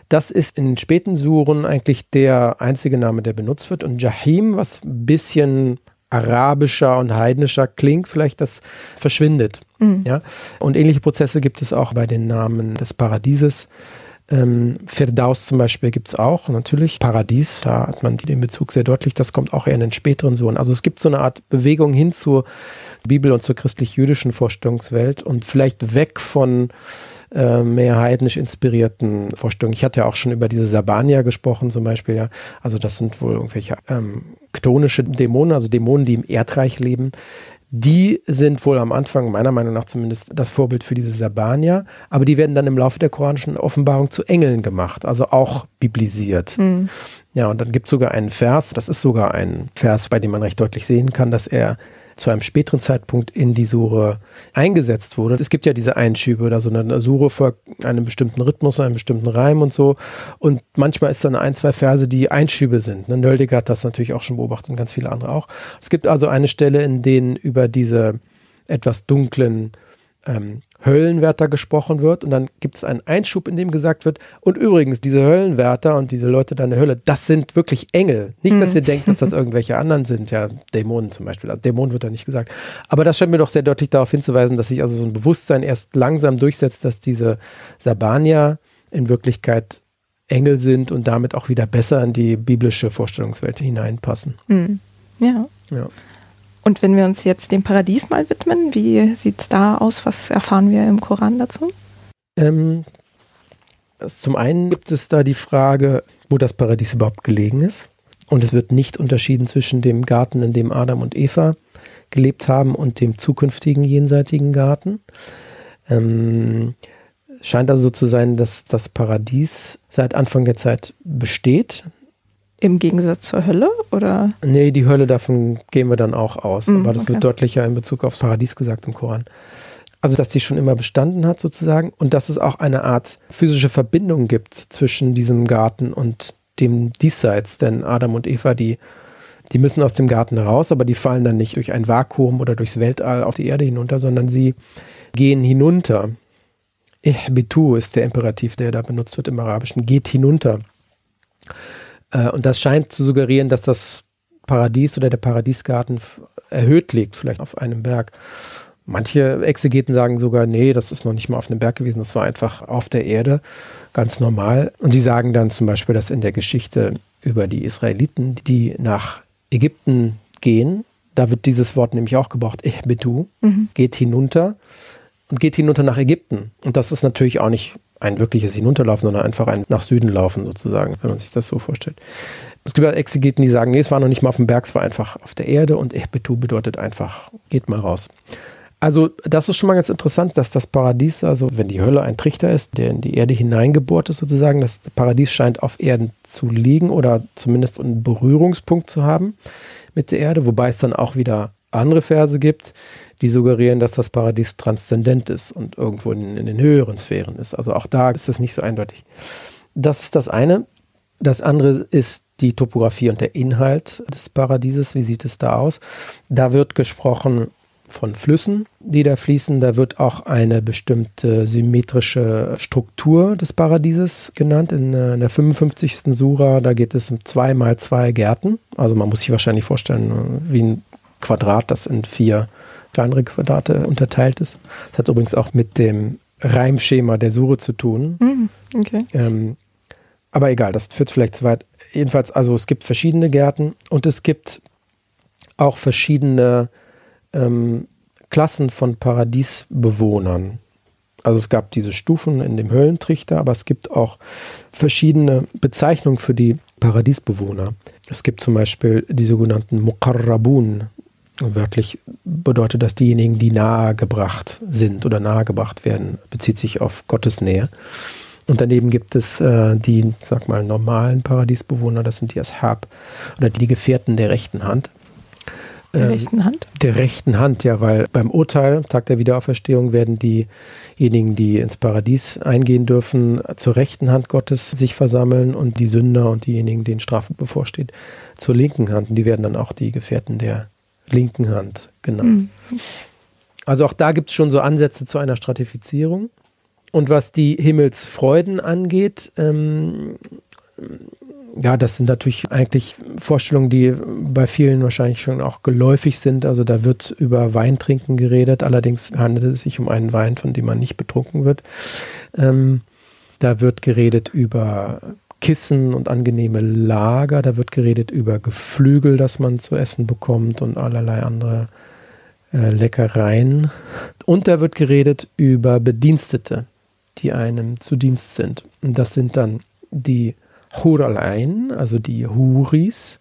Das ist in späten Suren eigentlich der einzige Name, der benutzt wird. Und Jahim, was ein bisschen arabischer und heidnischer klingt, vielleicht das verschwindet. Mhm. Ja? Und ähnliche Prozesse gibt es auch bei den Namen des Paradieses. Ähm, Firdaus zum Beispiel gibt es auch, natürlich. Paradies, da hat man den Bezug sehr deutlich, das kommt auch eher in den späteren Suren. Also es gibt so eine Art Bewegung hin zur Bibel und zur christlich-jüdischen Vorstellungswelt und vielleicht weg von äh, mehr heidnisch inspirierten Vorstellungen. Ich hatte ja auch schon über diese Sabania gesprochen zum Beispiel, ja. Also das sind wohl irgendwelche ähm, chtonische Dämonen, also Dämonen, die im Erdreich leben. Die sind wohl am Anfang, meiner Meinung nach zumindest, das Vorbild für diese Sabania, aber die werden dann im Laufe der koranischen Offenbarung zu Engeln gemacht, also auch biblisiert. Mhm. Ja, und dann gibt es sogar einen Vers, das ist sogar ein Vers, bei dem man recht deutlich sehen kann, dass er zu einem späteren Zeitpunkt in die Sure eingesetzt wurde. Es gibt ja diese Einschübe oder so eine Sure folgt einem bestimmten Rhythmus, einem bestimmten Reim und so. Und manchmal ist dann ein, zwei Verse, die Einschübe sind. Ne? Nöldig hat das natürlich auch schon beobachtet und ganz viele andere auch. Es gibt also eine Stelle, in denen über diese etwas dunklen ähm, Höllenwärter gesprochen wird und dann gibt es einen Einschub, in dem gesagt wird, und übrigens, diese Höllenwärter und diese Leute da in der Hölle, das sind wirklich Engel. Nicht, dass hm. ihr denkt, dass das irgendwelche anderen sind, ja, Dämonen zum Beispiel. Also Dämonen wird da nicht gesagt. Aber das scheint mir doch sehr deutlich darauf hinzuweisen, dass sich also so ein Bewusstsein erst langsam durchsetzt, dass diese Sabanier in Wirklichkeit Engel sind und damit auch wieder besser in die biblische Vorstellungswelt hineinpassen. Mhm. Ja. ja. Und wenn wir uns jetzt dem Paradies mal widmen, wie sieht es da aus? Was erfahren wir im Koran dazu? Ähm, zum einen gibt es da die Frage, wo das Paradies überhaupt gelegen ist. Und es wird nicht unterschieden zwischen dem Garten, in dem Adam und Eva gelebt haben, und dem zukünftigen jenseitigen Garten. Ähm, scheint also so zu sein, dass das Paradies seit Anfang der Zeit besteht. Im Gegensatz zur Hölle, oder? Nee, die Hölle, davon gehen wir dann auch aus. Mm, Aber das okay. wird deutlicher in Bezug aufs Paradies gesagt im Koran. Also, dass die schon immer bestanden hat sozusagen und dass es auch eine Art physische Verbindung gibt zwischen diesem Garten und dem Diesseits. Denn Adam und Eva, die, die müssen aus dem Garten raus, aber die fallen dann nicht durch ein Vakuum oder durchs Weltall auf die Erde hinunter, sondern sie gehen hinunter. Ihbitu ist der Imperativ, der da benutzt wird im Arabischen. Geht hinunter. Äh, und das scheint zu suggerieren, dass das Paradies oder der Paradiesgarten erhöht liegt, vielleicht auf einem Berg. Manche Exegeten sagen sogar, nee, das ist noch nicht mal auf einem Berg gewesen, das war einfach auf der Erde, ganz normal. Und sie sagen dann zum Beispiel, dass in der Geschichte über die Israeliten, die nach Ägypten gehen, da wird dieses Wort nämlich auch gebraucht, Ihbedu, mhm. geht hinunter und geht hinunter nach Ägypten. Und das ist natürlich auch nicht ein wirkliches Hinunterlaufen, sondern einfach ein nach Süden laufen sozusagen, wenn man sich das so vorstellt. Es gibt Exegeten, die sagen, nee, es war noch nicht mal auf dem Berg, es war einfach auf der Erde und Ihbetu bedeutet einfach, geht mal raus. Also das ist schon mal ganz interessant, dass das Paradies, also wenn die Hölle ein Trichter ist, der in die Erde hineingebohrt ist sozusagen, das Paradies scheint auf Erden zu liegen oder zumindest einen Berührungspunkt zu haben mit der Erde, wobei es dann auch wieder andere Verse gibt, die suggerieren, dass das Paradies transzendent ist und irgendwo in, in den höheren Sphären ist. Also auch da ist es nicht so eindeutig. Das ist das eine. Das andere ist die Topografie und der Inhalt des Paradieses. Wie sieht es da aus? Da wird gesprochen von Flüssen, die da fließen. Da wird auch eine bestimmte symmetrische Struktur des Paradieses genannt. In, äh, in der 55. Sura, da geht es um zwei mal zwei Gärten. Also man muss sich wahrscheinlich vorstellen, wie ein Quadrat, das in vier kleinere Quadrate unterteilt ist. Das hat übrigens auch mit dem Reimschema der Sure zu tun. Mhm, okay. Ähm, aber egal, das führt vielleicht zu weit. Jedenfalls, also es gibt verschiedene Gärten und es gibt auch verschiedene ähm, Klassen von Paradiesbewohnern. Also es gab diese Stufen in dem Höllentrichter, aber es gibt auch verschiedene Bezeichnungen für die Paradiesbewohner. Es gibt zum Beispiel die sogenannten Muqarrabun. Wörtlich bedeutet das diejenigen, die nahegebracht sind oder nahegebracht werden, bezieht sich auf Gottes Nähe. Und daneben gibt es äh, die, sag mal, normalen Paradiesbewohner, das sind die Ashab oder die Gefährten der rechten Hand. Der ähm, rechten Hand? Der rechten Hand, ja, weil beim Urteil, Tag der Wiederauferstehung, werden diejenigen, die ins Paradies eingehen dürfen, zur rechten Hand Gottes sich versammeln und die Sünder und diejenigen, denen Strafe bevorsteht, zur linken Hand. Und die werden dann auch die Gefährten der linken Hand genannt. Mhm. Also auch da gibt es schon so Ansätze zu einer Stratifizierung. Und was die Himmelsfreuden angeht, ähm, ja, das sind natürlich eigentlich Vorstellungen, die bei vielen wahrscheinlich schon auch geläufig sind. Also da wird über Weintrinken geredet. Allerdings handelt es sich um einen Wein, von dem man nicht betrunken wird. Ähm, da wird geredet über Kissen und angenehme Lager. Da wird geredet über Geflügel, das man zu essen bekommt und allerlei andere äh, Leckereien. Und da wird geredet über Bedienstete, die einem zu Dienst sind. Und das sind dann die Hur al-Ain, also die Huris,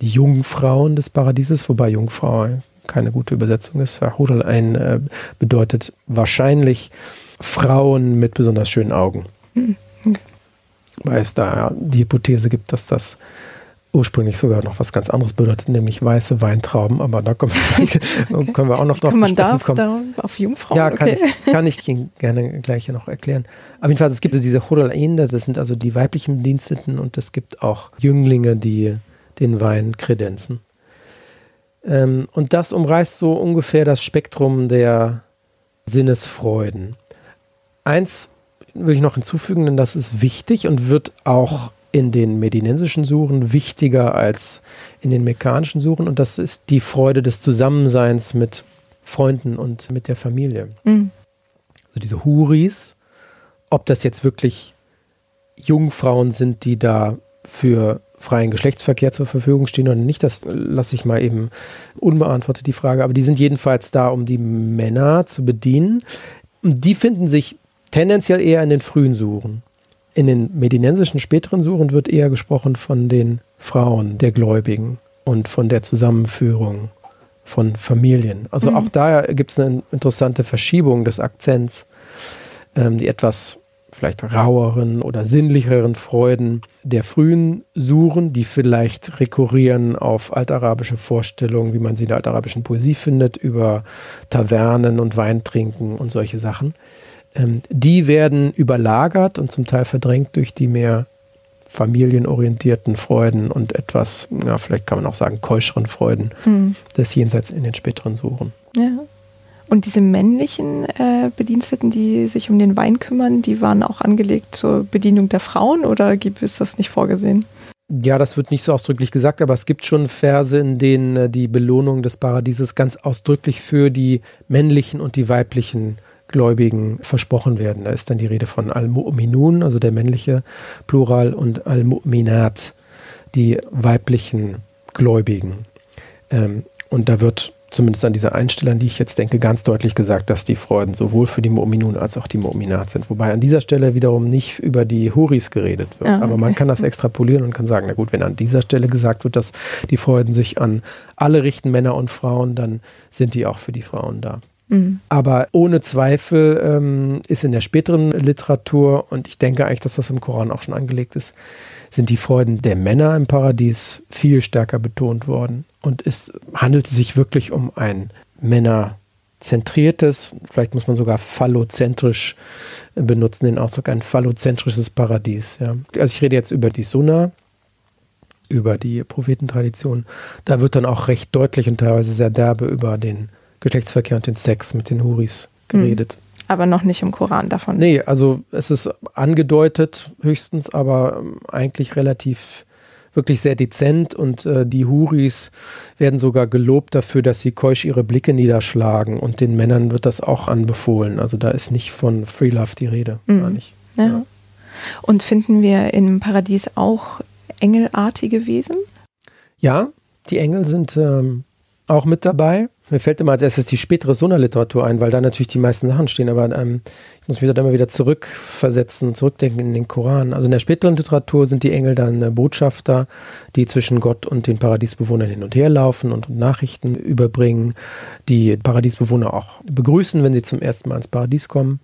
die Jungfrauen des Paradieses, wobei Jungfrau keine gute Übersetzung ist. Hur al-Ain äh, bedeutet wahrscheinlich Frauen mit besonders schönen Augen. Mhm. Okay. Weil es da die Hypothese gibt, dass das ursprünglich sogar noch was ganz anderes bedeutet, nämlich weiße Weintrauben, aber da kommen, okay. können wir auch noch drauf kann man darf kommen. Da auf Jungfrauen? Ja, kann, okay. ich, kann ich Ihnen gerne gleich noch erklären. Aber jedenfalls, es gibt diese Huralain, das sind also die weiblichen Bediensteten und es gibt auch Jünglinge, die den Wein kredenzen. Ähm, und das umreißt so ungefähr das Spektrum der Sinnesfreuden. Eins will ich noch hinzufügen, denn das ist wichtig und wird auch in den medinensischen Suchen wichtiger als in den mekkanischen Suchen und das ist die Freude des Zusammenseins mit Freunden und mit der Familie. Mhm. Also diese Huris, ob das jetzt wirklich Jungfrauen sind, die da für freien Geschlechtsverkehr zur Verfügung stehen oder nicht, das lasse ich mal eben unbeantwortet, die Frage. Aber die sind jedenfalls da, um die Männer zu bedienen. Und die finden sich tendenziell eher in den frühen Suchen. In den medinensischen späteren Suchen wird eher gesprochen von den Frauen der Gläubigen und von der Zusammenführung von Familien. Also mhm. auch da gibt es eine interessante Verschiebung des Akzents, ähm, die etwas vielleicht raueren oder sinnlicheren Freuden der frühen Suren, die vielleicht rekurrieren auf altarabische Vorstellungen, wie man sie in der altarabischen Poesie findet, über Tavernen und Weintrinken und solche Sachen. Ähm, die werden überlagert und zum Teil verdrängt durch die mehr familienorientierten Freuden und etwas, ja, vielleicht kann man auch sagen, keuscheren Freuden mhm. des Jenseits in den späteren Suchen. Ja. Und diese männlichen äh, Bediensteten, die sich um den Wein kümmern, die waren auch angelegt zur Bedienung der Frauen oder gibt es das nicht vorgesehen? Ja, das wird nicht so ausdrücklich gesagt, aber es gibt schon Verse, in denen äh, die Belohnung des Paradieses ganz ausdrücklich für die männlichen und die weiblichen Gläubigen versprochen werden. Da ist dann die Rede von Al-Mu'minun, also der männliche Plural, und Al-Mu'minat, die weiblichen Gläubigen. Ähm, und da wird zumindest an dieser Einstellung, die ich jetzt denke, ganz deutlich gesagt, dass die Freuden sowohl für die Mu'minun als auch die Mu'minat sind. Wobei an dieser Stelle wiederum nicht über die Huris geredet wird. Ah, okay. Aber man kann das extrapolieren und kann sagen, na gut, wenn an dieser Stelle gesagt wird, dass die Freuden sich an alle richten, Männer und Frauen, dann sind die auch für die Frauen da. Mhm. Aber ohne Zweifel ähm, ist in der späteren Literatur, und ich denke eigentlich, dass das im Koran auch schon angelegt ist, sind die Freuden der Männer im Paradies viel stärker betont worden. Und es handelt sich wirklich um ein männerzentriertes, vielleicht muss man sogar phallozentrisch benutzen, den Ausdruck, ein phallozentrisches Paradies. Ja. Also ich rede jetzt über die Sunna, über die Prophetentradition. Da wird dann auch recht deutlich und teilweise sehr derbe über den Geschlechtsverkehr und den Sex mit den Huris geredet. Hm. Aber noch nicht im Koran davon. Nee, also es ist angedeutet höchstens, aber ähm, eigentlich relativ wirklich sehr dezent und äh, die Huris werden sogar gelobt dafür, dass sie keusch ihre Blicke niederschlagen und den Männern wird das auch anbefohlen. Also da ist nicht von Free Love die Rede, mhm. gar nicht. Ja. Ja. Und finden wir im Paradies auch engelartige Wesen? Ja, die Engel sind ähm, auch mit dabei. Mir fällt immer als erstes die spätere Sunna-Literatur ein, weil da natürlich die meisten Sachen stehen, aber ähm, ich muss mich da immer wieder zurückversetzen, zurückdenken in den Koran. Also in der späteren Literatur sind die Engel dann äh, Botschafter, die zwischen Gott und den Paradiesbewohnern hin und her laufen und Nachrichten überbringen, die Paradiesbewohner auch begrüßen, wenn sie zum ersten Mal ins Paradies kommen.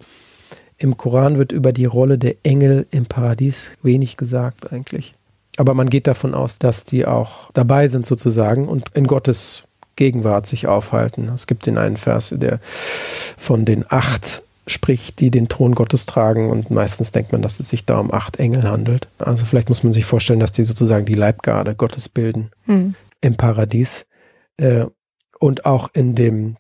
Im Koran wird über die Rolle der Engel im Paradies wenig gesagt eigentlich. Aber man geht davon aus, dass die auch dabei sind sozusagen und in Gottes Gegenwart sich aufhalten. Es gibt den einen Vers, der von den acht spricht, die den Thron Gottes tragen und meistens denkt man, dass es sich da um acht Engel handelt. Also vielleicht muss man sich vorstellen, dass die sozusagen die Leibgarde Gottes bilden hm. im Paradies äh, und auch in dem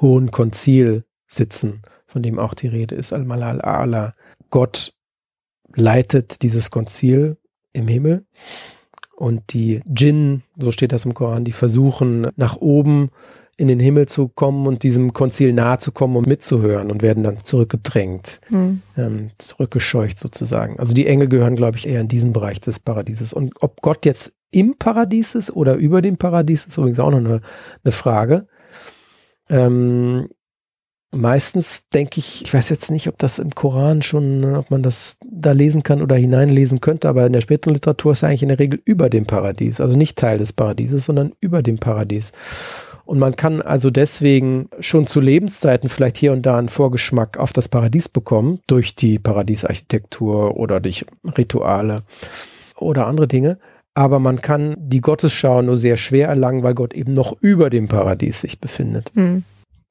hohen Konzil sitzen, von dem auch die Rede ist, Al-Malal A'la. Gott leitet dieses Konzil im Himmel und die Djinn, so steht das im Koran, die versuchen nach oben in den Himmel zu kommen und diesem Konzil nahe zu kommen und mitzuhören und werden dann zurückgedrängt, mhm. ähm, zurückgescheucht sozusagen. Also die Engel gehören, glaube ich, eher in diesen Bereich des Paradieses. Und ob Gott jetzt im Paradies ist oder über dem Paradies, ist übrigens auch noch eine, eine Frage. Ähm, meistens denke ich, ich weiß jetzt nicht, ob das im Koran schon, ob man das da lesen kann oder hineinlesen könnte, aber in der späteren Literatur ist er eigentlich in der Regel über dem Paradies, also nicht Teil des Paradieses, sondern über dem Paradies. Und man kann also deswegen schon zu Lebenszeiten vielleicht hier und da einen Vorgeschmack auf das Paradies bekommen, durch die Paradiesarchitektur oder durch Rituale oder andere Dinge. Aber man kann die Gottesschau nur sehr schwer erlangen, weil Gott eben noch über dem Paradies sich befindet. Mhm.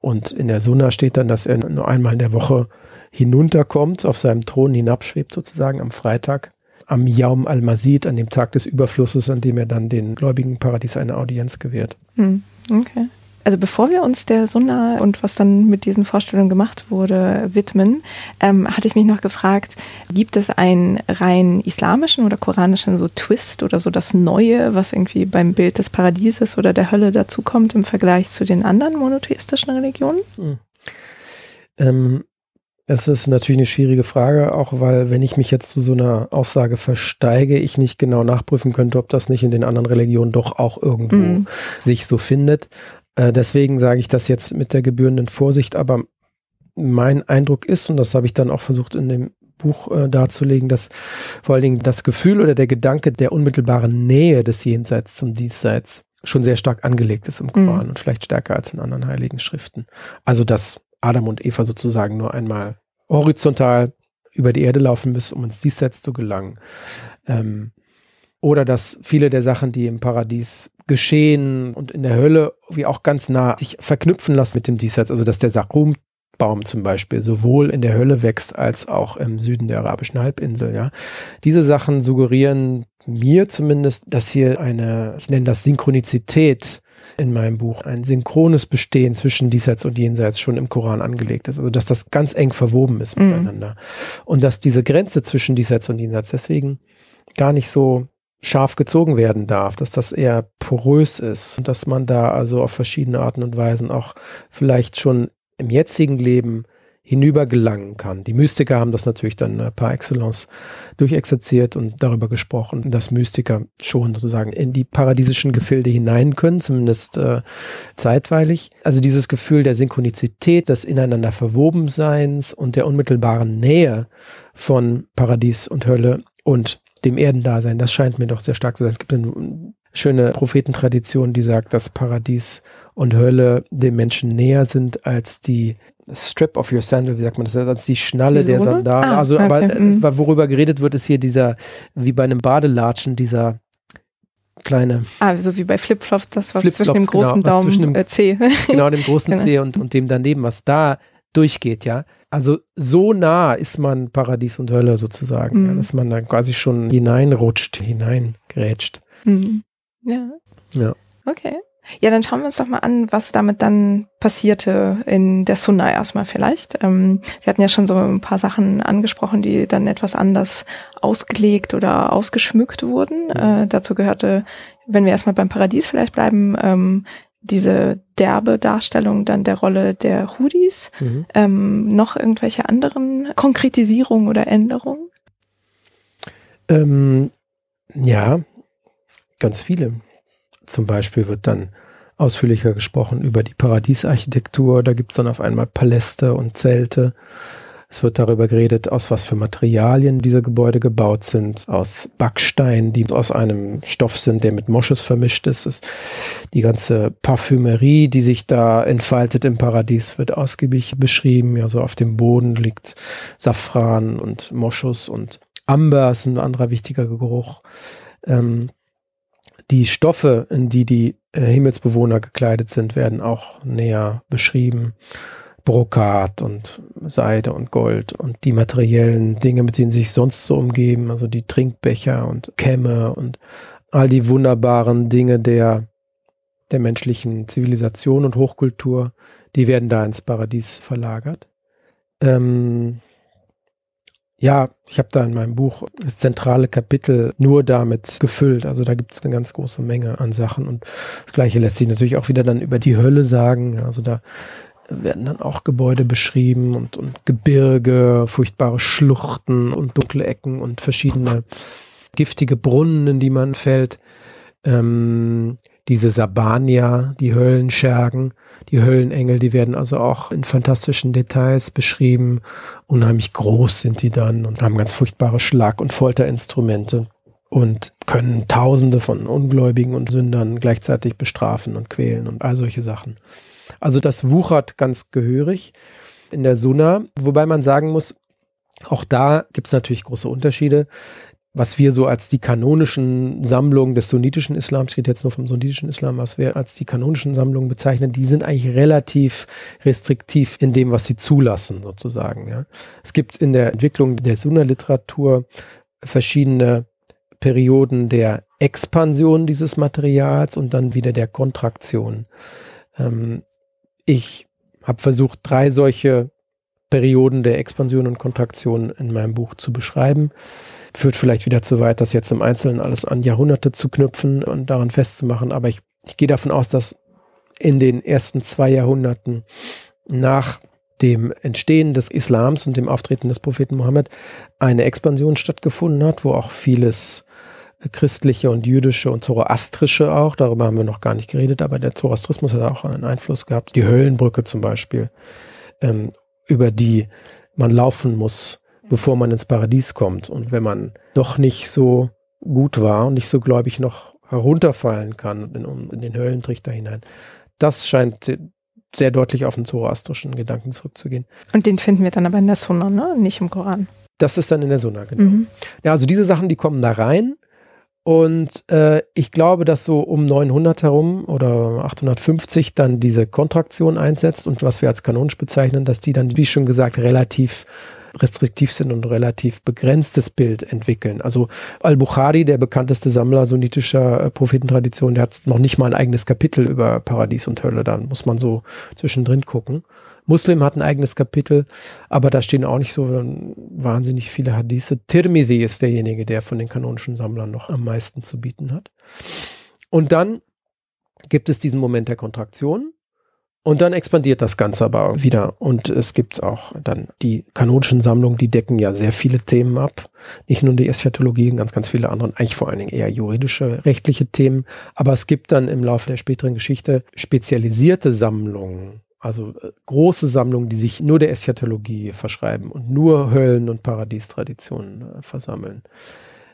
Und in der Sunna steht dann, dass er nur einmal in der Woche hinunterkommt, auf seinem Thron hinabschwebt sozusagen am Freitag, am Yaum al-Mazid, an dem Tag des Überflusses, an dem er dann den gläubigen Paradies eine Audienz gewährt. Hm, okay. Also bevor wir uns der Sunna und was dann mit diesen Vorstellungen gemacht wurde widmen, ähm, hatte ich mich noch gefragt, gibt es einen rein islamischen oder koranischen so Twist oder so das Neue, was irgendwie beim Bild des Paradieses oder der Hölle dazukommt im Vergleich zu den anderen monotheistischen Religionen? Hm. Ähm, es ist natürlich eine schwierige Frage, auch weil, wenn ich mich jetzt zu so einer Aussage versteige, ich nicht genau nachprüfen könnte, ob das nicht in den anderen Religionen doch auch irgendwo mm. sich so findet. Äh, deswegen sage ich das jetzt mit der gebührenden Vorsicht, aber mein Eindruck ist, und das habe ich dann auch versucht in dem Buch äh, darzulegen, dass vor allen Dingen das Gefühl oder der Gedanke der unmittelbaren Nähe des Jenseits zum Diesseits schon sehr stark angelegt ist im Koran mhm. und vielleicht stärker als in anderen heiligen Schriften. Also dass Adam und Eva sozusagen nur einmal horizontal über die Erde laufen müssen, um ins Diesseits zu gelangen. Ähm, oder dass viele der Sachen, die im Paradies geschehen und in der Hölle, wie auch ganz nah sich verknüpfen lassen mit dem Diesseits. Also dass der Sarum Baum zum Beispiel sowohl in der Hölle wächst als auch im Süden der arabischen Halbinsel. Ja, diese Sachen suggerieren mir zumindest, dass hier eine, ich nenne das Synchronizität in meinem Buch, ein synchrones Bestehen zwischen Diesseits und Jenseits schon im Koran angelegt ist. Also dass das ganz eng verwoben ist mhm. miteinander und dass diese Grenze zwischen Diesseits und Jenseits deswegen gar nicht so scharf gezogen werden darf, dass das eher porös ist und dass man da also auf verschiedene Arten und Weisen auch vielleicht schon im jetzigen Leben hinübergelangen kann. Die Mystiker haben das natürlich dann äh, par excellence durchexerziert und darüber gesprochen, dass Mystiker schon sozusagen in die paradiesischen Gefilde hinein können, zumindest äh, zeitweilig. Also dieses Gefühl der Synchronizität, des ineinander Verwobenseins und der unmittelbaren Nähe von Paradies und Hölle und dem Erdendasein, das scheint mir doch sehr stark zu sein. Es gibt eine schöne Prophetentradition, die sagt, dass Paradies und Hölle dem Menschen näher sind als die Strip of your sandal, wie sagt man das, als die Schnalle die der Sandalen. Ah, also, okay. Mhm. aber worüber geredet wird, ist hier dieser, wie bei einem Badelatschen, dieser kleine. Ah, so wie bei Flipflops, das was Flip zwischen dem großen genau, Daumen, dem, äh, C. Genau, dem großen genau. C und, und dem daneben, was da durchgeht, ja. Also so nah ist man Paradies und Hölle sozusagen, mhm. ja, dass man da quasi schon hineinrutscht, hineingrätscht. Mhm. Ja. Ja. Okay. Ja, dann schauen wir uns doch mal an, was damit dann passierte in der Sunna erstmal vielleicht. Ähm, Sie hatten ja schon so ein paar Sachen angesprochen, die dann etwas anders ausgelegt oder ausgeschmückt wurden. Mhm. Äh, dazu gehörte, wenn wir erstmal beim Paradies vielleicht bleiben, ähm, diese derbe Darstellung dann der Rolle der Hudis. Mhm. Ähm, noch irgendwelche anderen Konkretisierungen oder Änderungen? Ähm, ja, ganz viele. Zum Beispiel wird dann ausführlicher gesprochen über die Paradiesarchitektur. Da gibt es dann auf einmal Paläste und Zelte. Es wird darüber geredet, aus was für Materialien diese Gebäude gebaut sind, aus Backstein, die aus einem Stoff sind, der mit Moschus vermischt ist. ist. Die ganze Parfümerie, die sich da entfaltet im Paradies, wird ausgiebig beschrieben. Also auf dem Boden liegt Safran und Moschus und Amber ist ein anderer wichtiger Geruch. Ähm, die Stoffe, in die die äh, Himmelsbewohner gekleidet sind, werden auch näher beschrieben. Brokat und Seide und Gold und die materiellen Dinge, mit denen sie sich sonst so umgeben, also die Trinkbecher und Kämme und all die wunderbaren Dinge der, der menschlichen Zivilisation und Hochkultur, die werden da ins Paradies verlagert. Ähm, ja, ich habe da in meinem Buch das zentrale Kapitel nur damit gefüllt. Also da gibt es eine ganz große Menge an Sachen. Und das gleiche lässt sich natürlich auch wieder dann über die Hölle sagen. Also da werden dann auch Gebäude beschrieben und, und Gebirge, furchtbare Schluchten und dunkle Ecken und verschiedene giftige Brunnen, in die man fällt. Ähm, diese Sabania, die Höllenschergen, die Höllenengel, die werden also auch in fantastischen Details beschrieben. Unheimlich groß sind die dann und haben ganz furchtbare Schlag- und Folterinstrumente und können Tausende von Ungläubigen und Sündern gleichzeitig bestrafen und quälen und all solche Sachen. Also das wuchert ganz gehörig in der Sunna, wobei man sagen muss, auch da gibt es natürlich große Unterschiede was wir so als die kanonischen Sammlungen des sunnitischen Islams, ich rede jetzt nur vom sunnitischen Islam, was wir als die kanonischen Sammlungen bezeichnen, die sind eigentlich relativ restriktiv in dem, was sie zulassen, sozusagen. Ja. Es gibt in der Entwicklung der Sunna-Literatur verschiedene Perioden der Expansion dieses Materials und dann wieder der Kontraktion. Ähm, ich habe versucht, drei solche Perioden der Expansion und Kontraktion in meinem Buch zu beschreiben führt vielleicht wieder zu weit, das jetzt im Einzelnen alles an Jahrhunderte zu knüpfen und daran festzumachen. Aber ich, ich gehe davon aus, dass in den ersten zwei Jahrhunderten nach dem Entstehen des Islams und dem Auftreten des Propheten Mohammed eine Expansion stattgefunden hat, wo auch vieles christliche und jüdische und zoroastrische auch, darüber haben wir noch gar nicht geredet, aber der Zoroastrismus hat auch einen Einfluss gehabt. Die Höllenbrücke zum Beispiel, ähm, über die man laufen muss, bevor man ins Paradies kommt. Und wenn man doch nicht so gut war und nicht so gläubig noch herunterfallen kann in, in den Höllentrichter hinein, das scheint sehr deutlich auf den zoroastrischen Gedanken zurückzugehen. Und den finden wir dann aber in der Sunna, ne? nicht im Koran. Das ist dann in der Sunna, genau. Mhm. Ja, also diese Sachen, die kommen da rein. Und äh, ich glaube, dass so um 900 herum oder 850 dann diese Kontraktion einsetzt und was wir als kanonisch bezeichnen, dass die dann, wie schon gesagt, relativ restriktiv sind und relativ begrenztes Bild entwickeln. Also Al-Bukhari, der bekannteste Sammler sunnitischer äh, Prophetentradition, der hat noch nicht mal ein eigenes Kapitel über Paradies und Hölle. Da muss man so zwischendrin gucken. Muslim hat ein eigenes Kapitel, aber da stehen auch nicht so wahnsinnig viele Hadithe. Tirmidhi ist derjenige, der von den kanonischen Sammlern noch am meisten zu bieten hat. Und dann gibt es diesen Moment der Kontraktion. Und dann expandiert das Ganze aber wieder. Und es gibt auch dann die kanonischen Sammlungen, die decken ja sehr viele Themen ab. Nicht nur die Eschatologie, ganz, ganz viele andere, eigentlich vor allen Dingen eher juridische, rechtliche Themen. Aber es gibt dann im Laufe der späteren Geschichte spezialisierte Sammlungen, also äh, große Sammlungen, die sich nur der Eschatologie verschreiben und nur Höllen- und Paradiestraditionen äh, versammeln.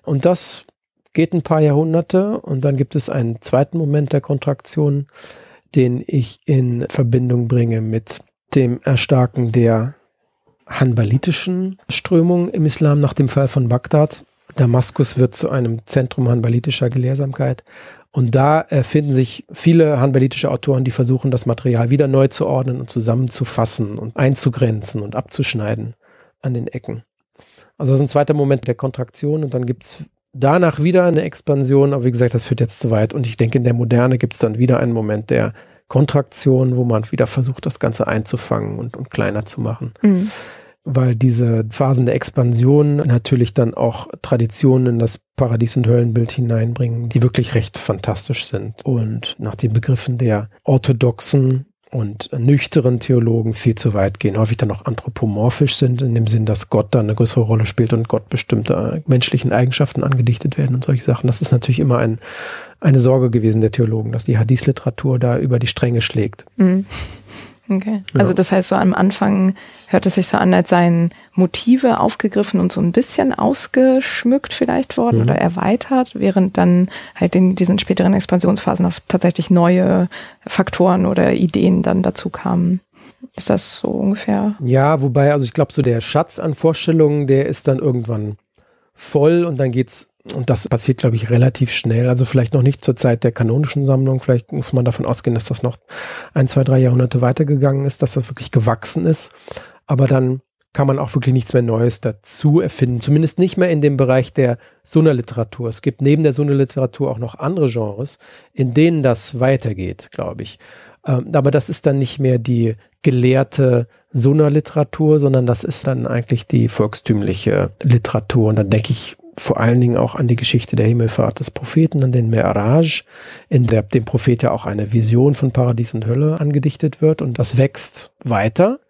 Und das geht ein paar Jahrhunderte und dann gibt es einen zweiten Moment der Kontraktion, den ich in Verbindung bringe mit dem Erstarken der hanbalitischen Strömung im Islam nach dem Fall von Bagdad. Damaskus wird zu einem Zentrum hanbalitischer Gelehrsamkeit und da finden sich viele hanbalitische Autoren, die versuchen, das Material wieder neu zu ordnen und zusammenzufassen und einzugrenzen und abzuschneiden an den Ecken. Also das ist ein zweiter Moment der Kontraktion und dann gibt's danach wieder eine Expansion, aber wie gesagt, das führt jetzt zu weit. Und ich denke, in der Moderne gibt's dann wieder einen Moment der Kontraktion, wo man wieder versucht, das Ganze einzufangen und, und kleiner zu machen. Mhm weil diese Phasen der Expansion natürlich dann auch Traditionen in das Paradies- und Höllenbild hineinbringen, die wirklich recht fantastisch sind und nach den Begriffen der orthodoxen und nüchteren Theologen viel zu weit gehen, häufig dann auch anthropomorphisch sind, in dem Sinn, dass Gott da eine größere Rolle spielt und Gott bestimmte menschlichen Eigenschaften angedichtet werden und solche Sachen. Das ist natürlich immer ein, eine Sorge gewesen der Theologen, dass die Hadith-Literatur da über die Stränge schlägt. Mhm. Okay. Also das heißt, so am Anfang hört es sich so an, als seien Motive aufgegriffen und so ein bisschen ausgeschmückt vielleicht worden mhm. oder erweitert, während dann halt in diesen späteren Expansionsphasen auf tatsächlich neue Faktoren oder Ideen dann dazu kamen. Ist das so ungefähr? Ja, wobei, also ich glaube, so der Schatz an Vorstellungen, der ist dann irgendwann voll und dann geht's und das passiert, glaube ich, relativ schnell. Also vielleicht noch nicht zur Zeit der kanonischen Sammlung. Vielleicht muss man davon ausgehen, dass das noch ein, zwei, drei Jahrhunderte weitergegangen ist, dass das wirklich gewachsen ist. Aber dann kann man auch wirklich nichts mehr Neues dazu erfinden. Zumindest nicht mehr in dem Bereich der Sunna-Literatur. Es gibt neben der Sunna-Literatur auch noch andere Genres, in denen das weitergeht, glaube ich. Ähm, aber das ist dann nicht mehr die gelehrte Sunna-Literatur, sondern das ist dann eigentlich die volkstümliche Literatur. Und dann denke ich vor allen Dingen auch an die Geschichte der Himmelfahrt des Propheten, an den Me'raj, in der dem Prophet ja auch eine Vision von Paradies und Hölle angedichtet wird und das wächst weiter.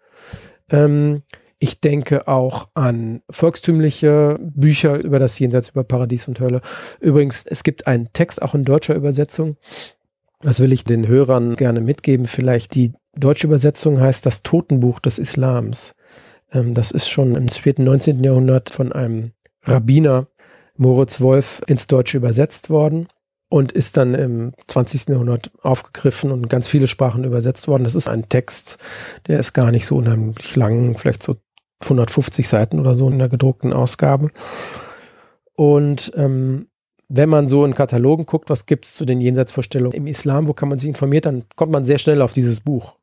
Ähm, ich denke auch an volkstümliche Bücher über das Jenseits, über Paradies und Hölle. Übrigens, es gibt einen Text auch in deutscher Übersetzung. Das will ich den Hörern gerne mitgeben. Vielleicht die deutsche Übersetzung heißt das Totenbuch des Islams. Ähm, das ist schon im späten 19. Jahrhundert von einem Rabbiner Moritz Wolf ins Deutsche übersetzt worden und ist dann im 20. Jahrhundert aufgegriffen und ganz viele Sprachen übersetzt worden. Das ist ein Text, der ist gar nicht so unheimlich lang, vielleicht so 150 Seiten oder so in der gedruckten Ausgabe. Und ähm, wenn man so in Katalogen guckt, was gibt es zu den Jenseitsvorstellungen im Islam, wo kann man sich informieren, dann kommt man sehr schnell auf dieses Buch.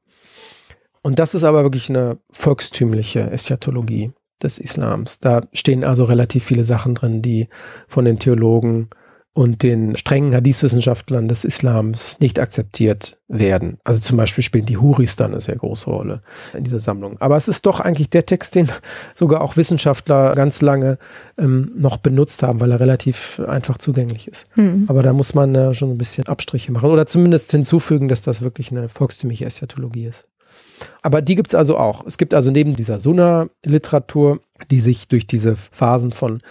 Und das ist aber wirklich eine volkstümliche Eschatologie des Islams. Da stehen also relativ viele Sachen drin, die von den Theologen und den strengen Hadith-Wissenschaftlern des Islams nicht akzeptiert werden. Also zum Beispiel spielen die Huris dann eine sehr große Rolle in dieser Sammlung. Aber es ist doch eigentlich der Text, den sogar auch Wissenschaftler ganz lange ähm, noch benutzt haben, weil er relativ einfach zugänglich ist. Mhm. Aber da muss man äh, schon ein bisschen Abstriche machen oder zumindest hinzufügen, dass das wirklich eine volkstümliche Eschatologie ist. Aber die gibt es also auch. Es gibt also neben dieser Sunna-Literatur, die sich durch diese Phasen von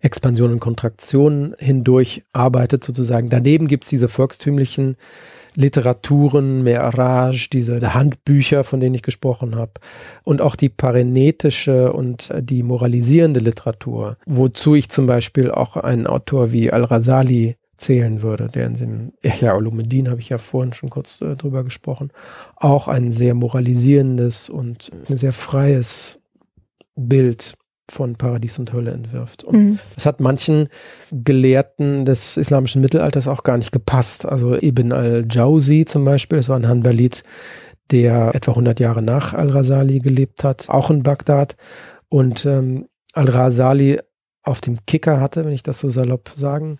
Expansion und Kontraktion hindurch arbeitet sozusagen. Daneben gibt es diese volkstümlichen Literaturen, Me'raj, diese Handbücher, von denen ich gesprochen habe, und auch die parenetische und die moralisierende Literatur, wozu ich zum Beispiel auch einen Autor wie Al-Rasali zählen würde, der in dem Ihya Ulumuddin habe ich ja vorhin schon kurz äh, drüber gesprochen, auch ein sehr moralisierendes und ein sehr freies Bild von Paradies und Hölle entwirft. Und mhm. das hat manchen Gelehrten des islamischen Mittelalters auch gar nicht gepasst. Also Ibn al-Jawzi zum Beispiel, das war ein Hanbalit, der etwa 100 Jahre nach al-Rasali gelebt hat, auch in Bagdad. Und ähm, al-Rasali auf dem Kicker hatte, wenn ich das so salopp sagen